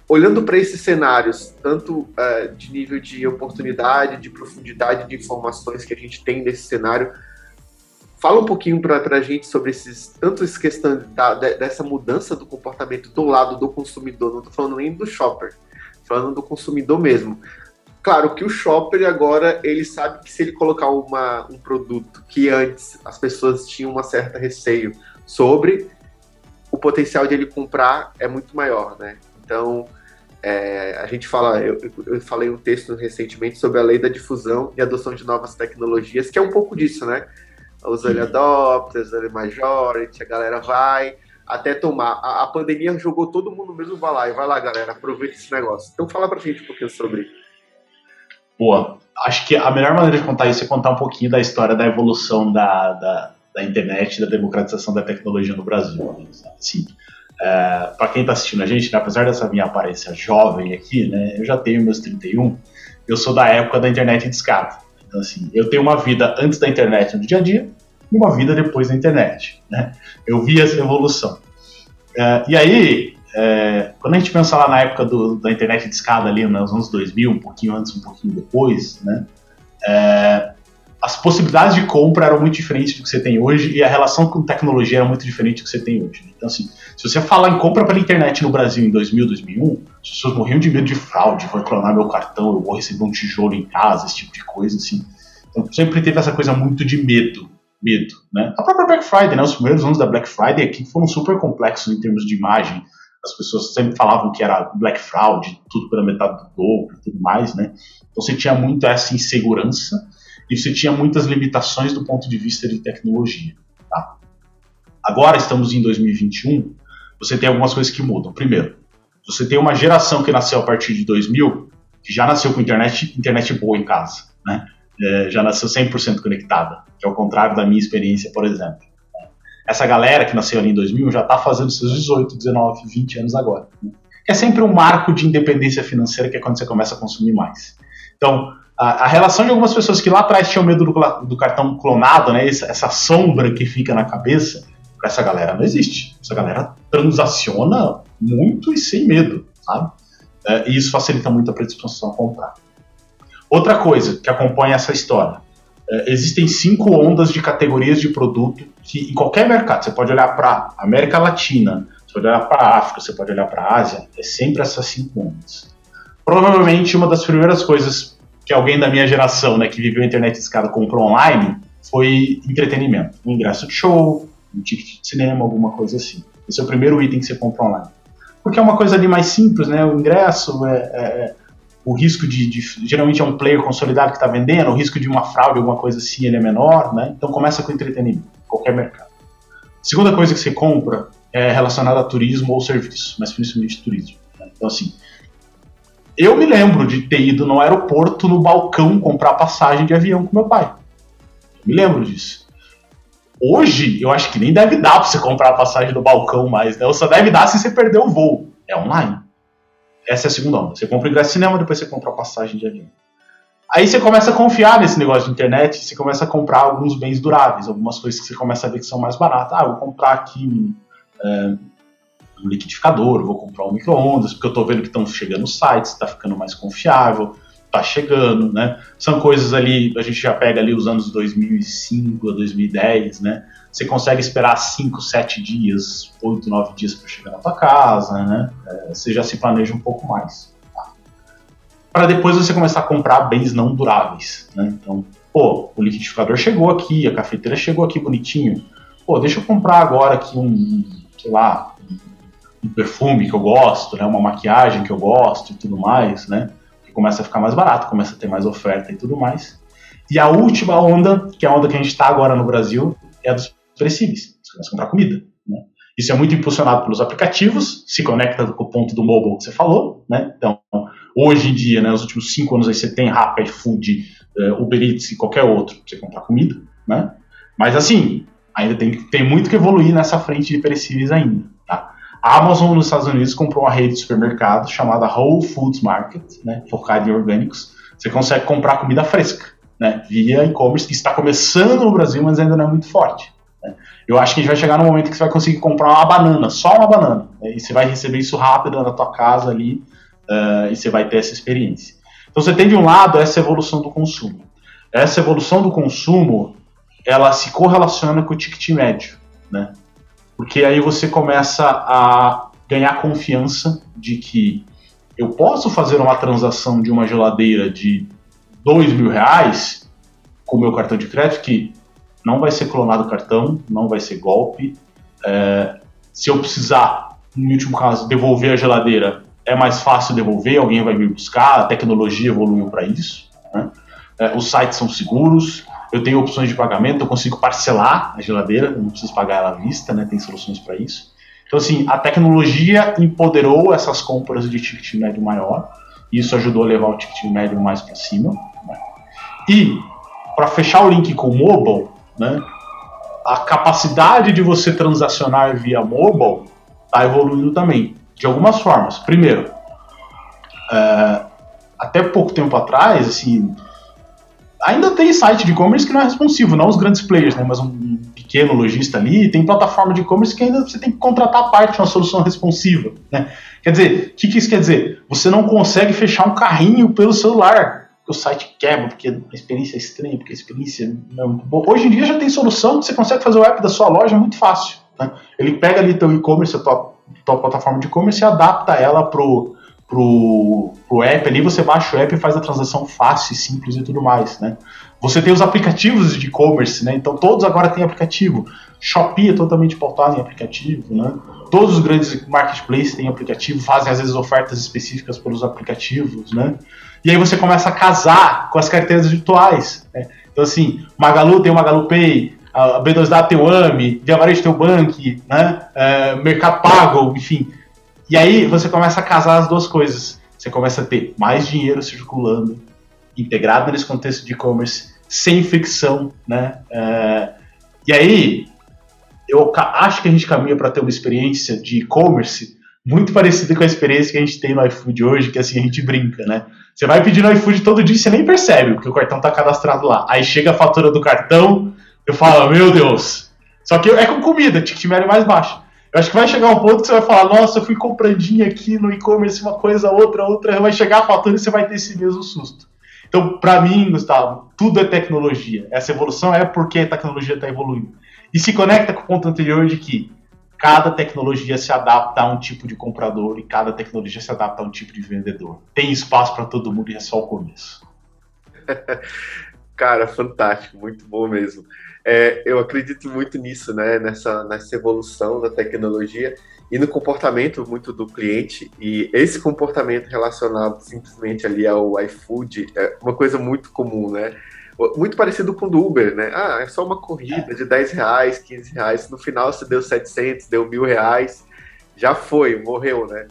olhando para esses cenários, tanto uh, de nível de oportunidade, de profundidade de informações que a gente tem nesse cenário, fala um pouquinho para a gente sobre esses, tanto essa questão da, dessa mudança do comportamento do lado do consumidor, não estou falando nem do shopper, falando do consumidor mesmo. Claro que o shopper agora ele sabe que se ele colocar uma, um produto que antes as pessoas tinham uma certa receio sobre, o potencial de ele comprar é muito maior, né? Então, é, a gente fala, eu, eu, falei um texto recentemente sobre a lei da difusão e adoção de novas tecnologias, que é um pouco disso, né? Os early adopters, early majority, a galera vai até tomar. A, a pandemia jogou todo mundo mesmo vai lá e vai lá, galera, aproveita esse negócio. Então fala pra gente um pouquinho sobre. Boa. Acho que a melhor maneira de contar isso é contar um pouquinho da história da evolução da, da, da internet da democratização da tecnologia no Brasil. Assim, é, para quem está assistindo a gente, né, apesar dessa minha aparência jovem aqui, né, eu já tenho meus 31, eu sou da época da internet de escada. Então, assim, eu tenho uma vida antes da internet no dia a dia e uma vida depois da internet. Né? Eu vi essa evolução. É, e aí, é, quando a gente pensa lá na época do, da internet de escada ali, nos anos 2000, um pouquinho antes, um pouquinho depois, né, é, as possibilidades de compra eram muito diferentes do que você tem hoje e a relação com tecnologia era muito diferente do que você tem hoje. Então, assim, se você falar em compra pela internet no Brasil em 2000, 2001, as pessoas morriam de medo de fraude, vou clonar meu cartão, eu vou receber um tijolo em casa, esse tipo de coisa, assim. Então, sempre teve essa coisa muito de medo, medo, né? A própria Black Friday, né? Os primeiros anos da Black Friday aqui foram super complexos em termos de imagem. As pessoas sempre falavam que era Black Fraud, tudo pela metade do dobro e tudo mais, né? Então, você tinha muito essa insegurança e você tinha muitas limitações do ponto de vista de tecnologia. Tá? Agora estamos em 2021, você tem algumas coisas que mudam. Primeiro, você tem uma geração que nasceu a partir de 2000, que já nasceu com internet, internet boa em casa, né? É, já nasceu 100% conectada, que é o contrário da minha experiência, por exemplo. Essa galera que nasceu ali em 2000 já está fazendo seus 18, 19, 20 anos agora. Né? é sempre um marco de independência financeira, que é quando você começa a consumir mais. Então, a, a relação de algumas pessoas que lá atrás tinham medo do, do cartão clonado, né, essa, essa, sombra que fica na cabeça, para essa galera não existe. Essa galera transaciona muito e sem medo, sabe? É, e isso facilita muito a predisposição a comprar. Outra coisa que acompanha essa história. É, existem cinco ondas de categorias de produto que em qualquer mercado, você pode olhar para América Latina, você pode olhar para África, você pode olhar para Ásia, é sempre essas cinco ondas. Provavelmente uma das primeiras coisas que alguém da minha geração, né, que viveu a internet escada, comprou online foi entretenimento. Um ingresso de show, um ticket de cinema, alguma coisa assim. Esse é o primeiro item que você compra online. Porque é uma coisa ali mais simples, né? O ingresso é, é, é o risco de, de, geralmente é um player consolidado que está vendendo, o risco de uma fraude, alguma coisa assim, ele é menor, né? Então começa com entretenimento, qualquer mercado. Segunda coisa que você compra é relacionada a turismo ou serviço, mas principalmente turismo. Né? Então assim, eu me lembro de ter ido no aeroporto, no balcão, comprar passagem de avião com meu pai. Eu me lembro disso. Hoje, eu acho que nem deve dar para você comprar a passagem do balcão mais, né? Ou só deve dar se você perder o voo. É online. Essa é a segunda onda. Você compra o ingresso de cinema, depois você compra a passagem de avião. Aí você começa a confiar nesse negócio de internet, você começa a comprar alguns bens duráveis, algumas coisas que você começa a ver que são mais baratas. Ah, vou comprar aqui é, um liquidificador, vou comprar um micro-ondas, porque eu estou vendo que estão chegando sites, está ficando mais confiável, está chegando, né? São coisas ali, a gente já pega ali os anos 2005 a 2010, né? Você consegue esperar 5, 7 dias, 8, 9 dias para chegar na tua casa, né? É, você já se planeja um pouco mais. Tá? Para depois você começar a comprar bens não duráveis, né? Então, pô, o liquidificador chegou aqui, a cafeteira chegou aqui bonitinho. Pô, deixa eu comprar agora aqui um, sei lá, um perfume que eu gosto, né, uma maquiagem que eu gosto e tudo mais, né, que começa a ficar mais barato, começa a ter mais oferta e tudo mais. E a última onda, que é a onda que a gente está agora no Brasil, é a dos perecíveis. Você começa a comprar comida. Né? Isso é muito impulsionado pelos aplicativos, se conecta com o ponto do mobile que você falou. Né? Então, hoje em dia, né, nos últimos cinco anos, aí você tem Rappi, Food, uh, Uber Eats e qualquer outro para você comprar comida. Né? Mas assim, ainda tem, tem muito que evoluir nessa frente de perecíveis ainda. Tá? A Amazon nos Estados Unidos comprou uma rede de supermercados chamada Whole Foods Market, né, focada em orgânicos. Você consegue comprar comida fresca, né, via e-commerce, que está começando no Brasil, mas ainda não é muito forte. Né. Eu acho que a gente vai chegar no momento que você vai conseguir comprar uma banana, só uma banana, né, e você vai receber isso rápido na tua casa ali, uh, e você vai ter essa experiência. Então você tem de um lado essa evolução do consumo. Essa evolução do consumo, ela se correlaciona com o ticket médio, né? Porque aí você começa a ganhar confiança de que eu posso fazer uma transação de uma geladeira de dois mil reais com o meu cartão de crédito que não vai ser clonado o cartão, não vai ser golpe. É, se eu precisar, no último caso, devolver a geladeira, é mais fácil devolver, alguém vai me buscar, a tecnologia evoluiu para isso. Né? É, os sites são seguros, eu tenho opções de pagamento, eu consigo parcelar a geladeira, não preciso pagar ela à vista, né? Tem soluções para isso. Então, assim, a tecnologia empoderou essas compras de ticket médio maior, e isso ajudou a levar o ticket médio mais para cima. Né? E, para fechar o link com o mobile, né, a capacidade de você transacionar via mobile está evoluindo também, de algumas formas. Primeiro, é, até pouco tempo atrás, assim, ainda tem site de e-commerce que não é responsivo, não os grandes players, né, mas um pequeno lojista ali, tem plataforma de e-commerce que ainda você tem que contratar a parte de uma solução responsiva, né? Quer dizer, o que, que isso quer dizer? Você não consegue fechar um carrinho pelo celular, o site quebra, porque a experiência é estranha, porque a experiência não é muito boa. Hoje em dia já tem solução que você consegue fazer o app da sua loja muito fácil, né? Ele pega ali teu e-commerce, a tua, tua plataforma de e-commerce e adapta ela pro pro, pro app ali, você baixa o app e faz a transação fácil, simples e tudo mais, né? Você tem os aplicativos de e-commerce, né? Então todos agora têm aplicativo. Shopee é totalmente pautado em aplicativo, né? Todos os grandes marketplaces têm aplicativo, fazem às vezes ofertas específicas pelos aplicativos, né? E aí você começa a casar com as carteiras virtuais. Né? Então assim, Magalu tem o Magalu Pay, a B2W tem o AMI, Via Varejo tem o Bank, né? É, Mercado Pago, enfim. E aí você começa a casar as duas coisas. Você começa a ter mais dinheiro circulando, integrado nesse contexto de e-commerce, sem fricção, né? É, e aí, eu acho que a gente caminha para ter uma experiência de e-commerce muito parecida com a experiência que a gente tem no iFood hoje, que assim a gente brinca, né? Você vai pedir no iFood todo dia e você nem percebe, porque o cartão tá cadastrado lá. Aí chega a fatura do cartão, eu falo, meu Deus. Só que é com comida, ticket médio mais baixo. Eu acho que vai chegar um ponto que você vai falar, nossa, eu fui comprandinho aqui no e-commerce, uma coisa, outra, outra, vai chegar a fatura e você vai ter esse mesmo susto. Então, para mim, Gustavo, tudo é tecnologia. Essa evolução é porque a tecnologia está evoluindo. E se conecta com o ponto anterior de que cada tecnologia se adapta a um tipo de comprador e cada tecnologia se adapta a um tipo de vendedor. Tem espaço para todo mundo e é só o começo. Cara, fantástico, muito bom mesmo. É, eu acredito muito nisso, né? Nessa, nessa evolução da tecnologia e no comportamento muito do cliente. E esse comportamento relacionado simplesmente ali ao iFood é uma coisa muito comum, né? Muito parecido com o do Uber, né? Ah, é só uma corrida de 10 reais, 15 reais. No final você deu 700, deu mil reais. Já foi, morreu, né?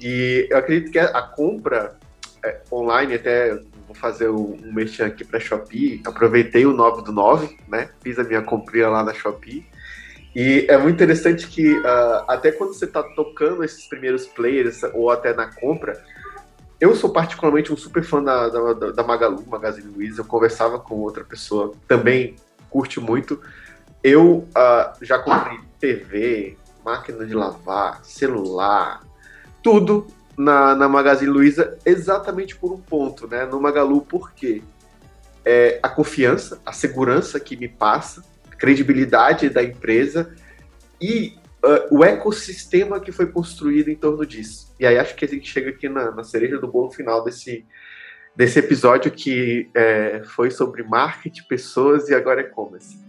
E eu acredito que a compra é, online, até vou fazer um, um merchan aqui para Shopee. Aproveitei o 9 do 9, né? Fiz a minha comprinha lá na Shopee. E é muito interessante que uh, até quando você está tocando esses primeiros players ou até na compra, eu sou particularmente um super fã da, da, da Magalu, Magazine Luiza. Eu conversava com outra pessoa, também curte muito. Eu uh, já comprei TV, máquina de lavar, celular, tudo na, na Magazine Luiza exatamente por um ponto, né? No Magalu, por quê? É a confiança, a segurança que me passa, a credibilidade da empresa e uh, o ecossistema que foi construído em torno disso. E aí acho que a gente chega aqui na, na cereja do bolo final desse, desse episódio que é, foi sobre marketing, pessoas e agora e-commerce.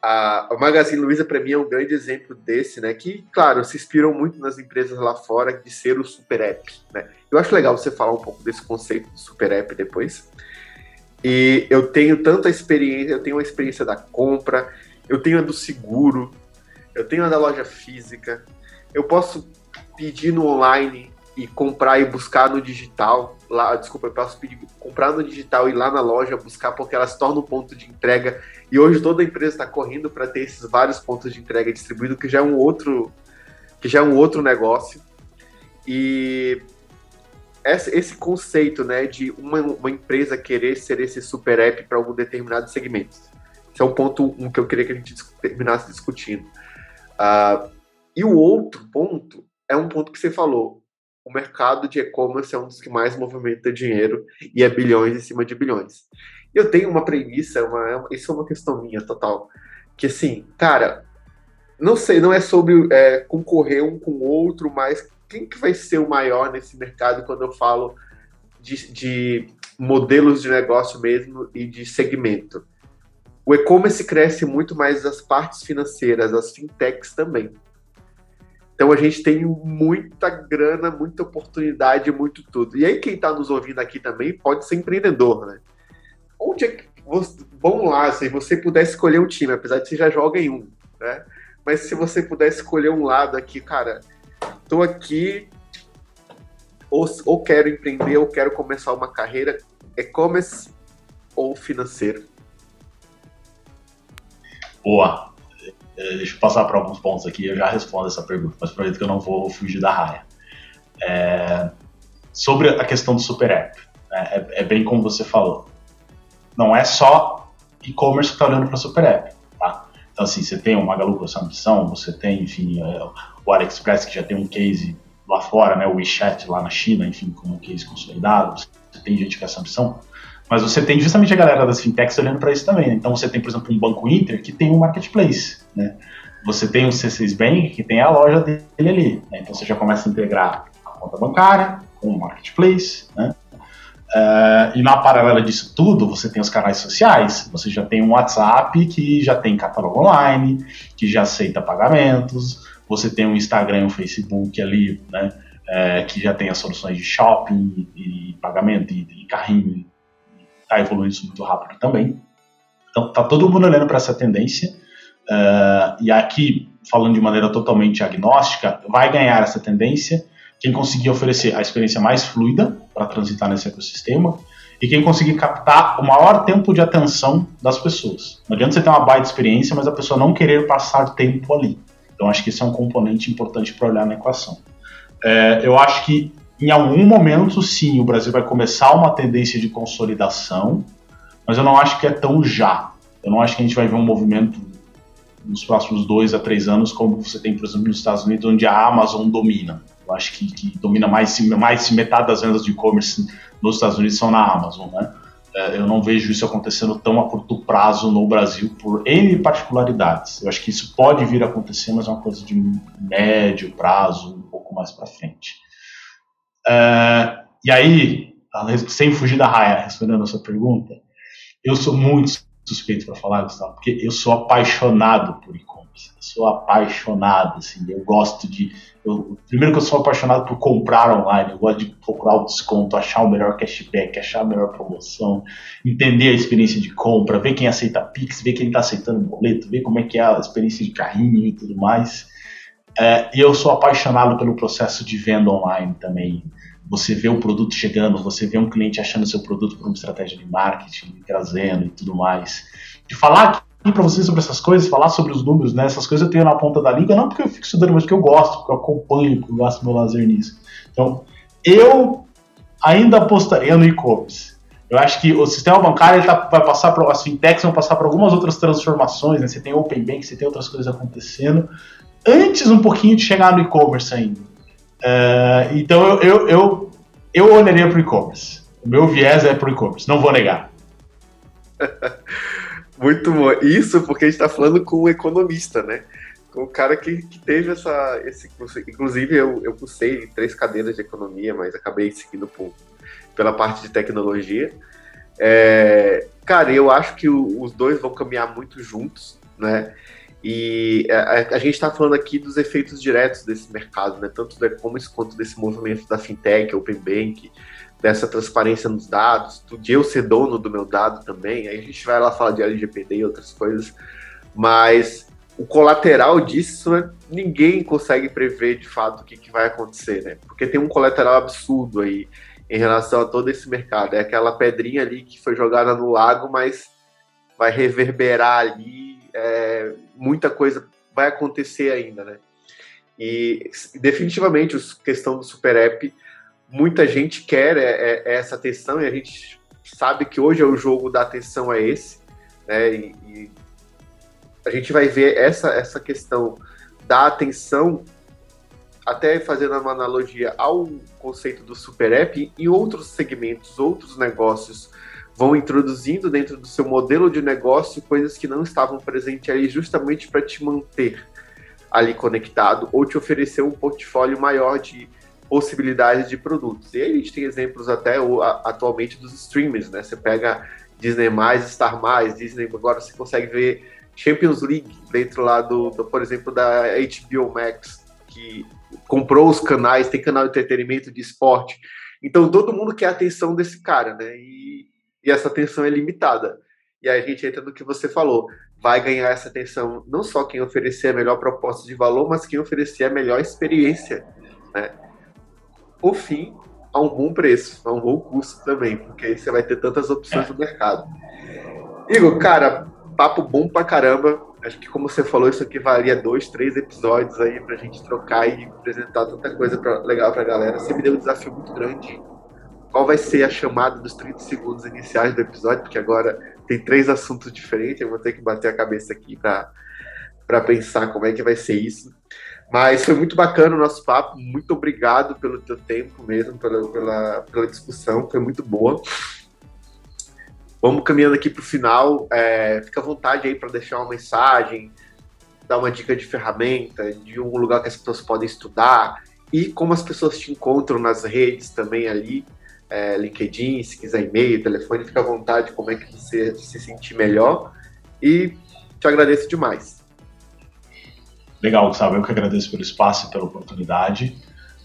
A, Magazine Luiza, para mim, é um grande exemplo desse, né? Que, claro, se inspiram muito nas empresas lá fora de ser o super app, né? Eu acho legal você falar um pouco desse conceito de super app depois. E eu tenho tanta experiência, eu tenho a experiência da compra, eu tenho a do seguro, eu tenho a da loja física, eu posso pedir no online e comprar e buscar no digital. Lá, desculpa, eu posso pedir, comprar no digital e ir lá na loja buscar, porque elas tornam um ponto de entrega. E hoje toda empresa está correndo para ter esses vários pontos de entrega distribuídos, que já é um outro, que já é um outro negócio. E esse conceito né, de uma, uma empresa querer ser esse super app para algum determinado segmento. Esse é um ponto um que eu queria que a gente terminasse discutindo. Uh, e o outro ponto é um ponto que você falou. O mercado de e-commerce é um dos que mais movimenta dinheiro e é bilhões em cima de bilhões. Eu tenho uma premissa, uma, isso é uma questão minha total, que assim, cara, não sei, não é sobre é, concorrer um com o outro, mas quem que vai ser o maior nesse mercado quando eu falo de, de modelos de negócio mesmo e de segmento? O e-commerce cresce muito mais as partes financeiras, as fintechs também. Então a gente tem muita grana, muita oportunidade, muito tudo. E aí quem está nos ouvindo aqui também pode ser empreendedor, né? Onde é que você, vamos lá, se você puder escolher um time, apesar de você já joga em um, né? Mas se você puder escolher um lado aqui, cara, tô aqui ou, ou quero empreender ou quero começar uma carreira e-commerce ou financeiro. Boa. É, deixa eu passar para alguns pontos aqui, eu já respondo essa pergunta, mas prometo que eu não vou fugir da raia. É, sobre a questão do super app, né, é, é, bem como você falou. Não é só e-commerce que está olhando para super app. Tá? Então, assim, você tem o Magalu com essa missão, você tem, enfim, é, o AliExpress que já tem um case lá fora, né, o WeChat lá na China, enfim, como um case consolidado, você tem gente com essa missão. Mas você tem justamente a galera das fintechs olhando para isso também. Né? Então você tem, por exemplo, um Banco Inter que tem um marketplace. Né? Você tem o C6 Bank que tem a loja dele ali. Né? Então você já começa a integrar a conta bancária com o marketplace. Né? Uh, e na paralela disso tudo, você tem os canais sociais. Você já tem um WhatsApp que já tem catálogo online, que já aceita pagamentos. Você tem um Instagram um Facebook ali, né? É, que já tem as soluções de shopping e, e pagamento e, e carrinho está evoluindo isso muito rápido também. Então, está todo mundo olhando para essa tendência. Uh, e aqui, falando de maneira totalmente agnóstica, vai ganhar essa tendência quem conseguir oferecer a experiência mais fluida para transitar nesse ecossistema e quem conseguir captar o maior tempo de atenção das pessoas. Não adianta você ter uma baita experiência, mas a pessoa não querer passar tempo ali. Então acho que esse é um componente importante para olhar na equação. É, eu acho que em algum momento, sim, o Brasil vai começar uma tendência de consolidação, mas eu não acho que é tão já. Eu não acho que a gente vai ver um movimento nos próximos dois a três anos, como você tem, por exemplo, nos Estados Unidos, onde a Amazon domina. Eu acho que, que domina mais, mais metade das vendas de e-commerce nos Estados Unidos são na Amazon, né? É, eu não vejo isso acontecendo tão a curto prazo no Brasil por N particularidades. Eu acho que isso pode vir a acontecer, mas é uma coisa de médio prazo, um pouco mais para frente. É, e aí, sem fugir da raia, respondendo a sua pergunta, eu sou muito suspeito para falar, Gustavo, porque eu sou apaixonado por e-commerce. Sou apaixonado, assim, eu gosto de. Eu, primeiro que eu sou apaixonado por comprar online, eu gosto de procurar o desconto, achar o melhor cashback, achar a melhor promoção, entender a experiência de compra, ver quem aceita Pix, ver quem está aceitando boleto, ver como é que é a experiência de carrinho e tudo mais. É, eu sou apaixonado pelo processo de venda online também você vê o produto chegando, você vê um cliente achando seu produto por uma estratégia de marketing, trazendo e tudo mais. De falar aqui para vocês sobre essas coisas, falar sobre os números, né? Essas coisas eu tenho na ponta da língua, não porque eu fico estudando, mas porque eu gosto, porque eu acompanho, porque eu gasto meu lazer nisso. Então, eu ainda apostaria no e-commerce. Eu acho que o sistema bancário tá, vai passar por, as fintechs vão passar por algumas outras transformações, né? Você tem Open Bank, você tem outras coisas acontecendo. Antes um pouquinho de chegar no e-commerce ainda. Uh, então eu, eu, eu, eu olharia para o e-commerce. O meu viés é para o e-commerce, não vou negar. Muito bom. Isso porque a gente está falando com um economista, né? Com o cara que, que teve essa. Esse, inclusive, eu, eu cursei três cadeiras de economia, mas acabei seguindo por, pela parte de tecnologia. É, cara, eu acho que o, os dois vão caminhar muito juntos, né? E a, a gente está falando aqui dos efeitos diretos desse mercado, né? tanto do e-commerce quanto desse movimento da fintech, open bank, dessa transparência nos dados, de eu ser dono do meu dado também. Aí a gente vai lá falar de LGPD e outras coisas, mas o colateral disso, né, ninguém consegue prever de fato o que, que vai acontecer, né? Porque tem um colateral absurdo aí em relação a todo esse mercado. É aquela pedrinha ali que foi jogada no lago, mas vai reverberar ali é, muita coisa vai acontecer ainda, né? E definitivamente a questão do Super App, muita gente quer é, é, é, essa atenção e a gente sabe que hoje é o jogo da atenção é esse, né? E, e a gente vai ver essa, essa questão da atenção, até fazendo uma analogia ao conceito do Super App, em outros segmentos, outros negócios vão introduzindo dentro do seu modelo de negócio coisas que não estavam presentes ali justamente para te manter ali conectado ou te oferecer um portfólio maior de possibilidades de produtos. E aí a gente tem exemplos até atualmente dos streamers, né? Você pega Disney+, Star+, Disney, agora você consegue ver Champions League dentro lá do, do, por exemplo, da HBO Max, que comprou os canais, tem canal de entretenimento de esporte. Então todo mundo quer a atenção desse cara, né? E e essa atenção é limitada. E aí a gente entra no que você falou. Vai ganhar essa atenção não só quem oferecer a melhor proposta de valor, mas quem oferecer a melhor experiência. Né? Por fim, a um bom preço, a um bom custo também, porque aí você vai ter tantas opções no mercado. Igor, cara, papo bom pra caramba. Acho que, como você falou, isso aqui valia dois, três episódios aí pra gente trocar e apresentar tanta coisa pra, legal pra galera. Você me deu um desafio muito grande qual vai ser a chamada dos 30 segundos iniciais do episódio, porque agora tem três assuntos diferentes, eu vou ter que bater a cabeça aqui para pensar como é que vai ser isso. Mas foi muito bacana o nosso papo, muito obrigado pelo teu tempo mesmo, pela, pela, pela discussão, foi muito boa. Vamos caminhando aqui para o final, é, fica à vontade aí para deixar uma mensagem, dar uma dica de ferramenta, de um lugar que as pessoas podem estudar, e como as pessoas te encontram nas redes também ali é, LinkedIn, se quiser e-mail, telefone, fica à vontade, como é que você se sentir melhor. E te agradeço demais. Legal, Gustavo. Eu que agradeço pelo espaço e pela oportunidade.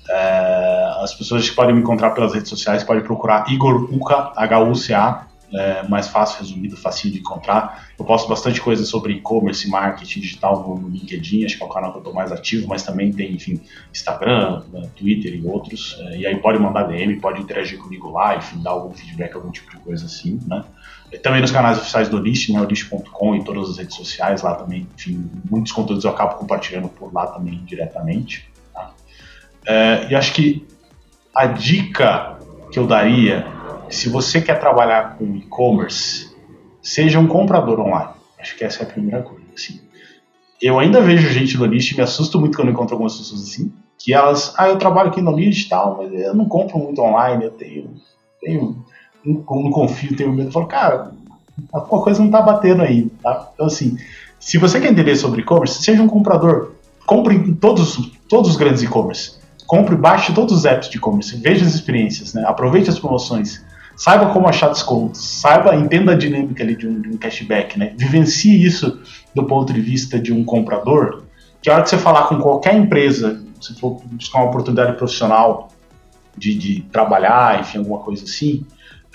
É, as pessoas que podem me encontrar pelas redes sociais podem procurar Igor Uca, H-U-C-A, é, mais fácil, resumido, facinho de encontrar. Eu posto bastante coisa sobre e-commerce, marketing digital no, no, LinkedIn, acho que é o canal que eu estou mais ativo, mas também tem, enfim, Instagram, né, Twitter e outros. É, e aí pode mandar DM, pode interagir comigo lá, enfim, dar algum feedback, algum tipo de coisa assim, né? Também nos canais oficiais do List, né, list.com e todas as redes sociais lá também, enfim, muitos conteúdos eu acabo compartilhando por lá também diretamente. Tá? É, e acho que a dica que eu daria, se você quer trabalhar com e-commerce, seja um comprador online. Acho que essa é a primeira coisa. Assim. Eu ainda vejo gente no List, me assusto muito quando encontro algumas pessoas assim, que elas, ah, eu trabalho aqui no List e tal, mas eu não compro muito online, eu tenho, tenho não, não confio, tenho medo. Eu falo, cara, alguma coisa não tá batendo aí, tá? Então, assim, se você quer entender sobre e-commerce, seja um comprador. Compre todos, todos os grandes e-commerce. Compre, baixe todos os apps de e-commerce, veja as experiências, né? aproveite as promoções, saiba como achar descontos, saiba, entenda a dinâmica ali de um, de um cashback, né? Vivencie isso do ponto de vista de um comprador, que a hora que você falar com qualquer empresa, se for buscar uma oportunidade profissional de, de trabalhar, enfim, alguma coisa assim,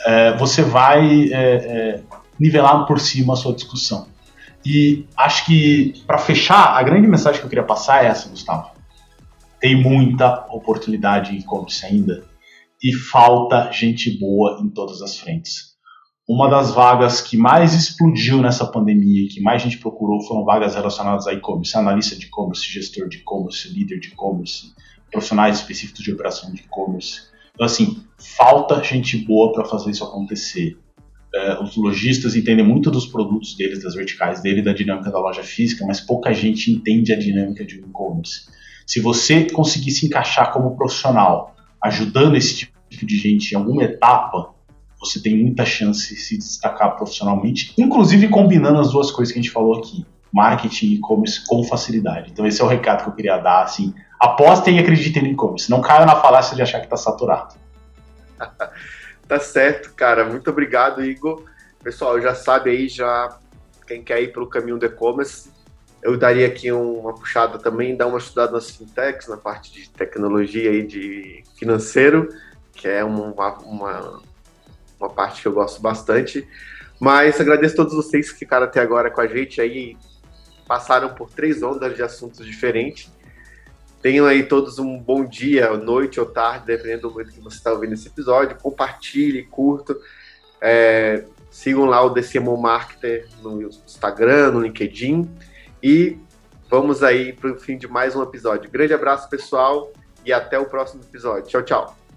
é, você vai é, é, nivelar por cima a sua discussão. E acho que, para fechar, a grande mensagem que eu queria passar é essa, Gustavo. Tem muita oportunidade em e-commerce ainda e falta gente boa em todas as frentes. Uma das vagas que mais explodiu nessa pandemia e que mais gente procurou foram vagas relacionadas a e-commerce, analista de e-commerce, gestor de e-commerce, líder de e-commerce, profissionais específicos de operação de e-commerce. Então, assim, falta gente boa para fazer isso acontecer. É, os lojistas entendem muito dos produtos deles, das verticais dele, da dinâmica da loja física, mas pouca gente entende a dinâmica de e-commerce. Se você conseguir se encaixar como profissional, ajudando esse tipo de gente em alguma etapa, você tem muita chance de se destacar profissionalmente, inclusive combinando as duas coisas que a gente falou aqui, marketing e e-commerce com facilidade. Então esse é o recado que eu queria dar, assim, apostem e acreditem no e-commerce. Não caia na falácia de achar que está saturado. tá certo, cara. Muito obrigado, Igor. Pessoal, já sabe aí, já quem quer ir para o caminho do e-commerce, eu daria aqui uma puxada também, dar uma estudada nas fintechs, na parte de tecnologia e de financeiro, que é uma, uma, uma parte que eu gosto bastante. Mas agradeço a todos vocês que ficaram até agora com a gente aí, passaram por três ondas de assuntos diferentes. Tenham aí todos um bom dia, noite ou tarde, dependendo do momento que você está ouvindo esse episódio. Compartilhe, curta. É, sigam lá o DCMO Marketer no Instagram, no LinkedIn. E vamos aí para o fim de mais um episódio. Grande abraço, pessoal, e até o próximo episódio. Tchau, tchau.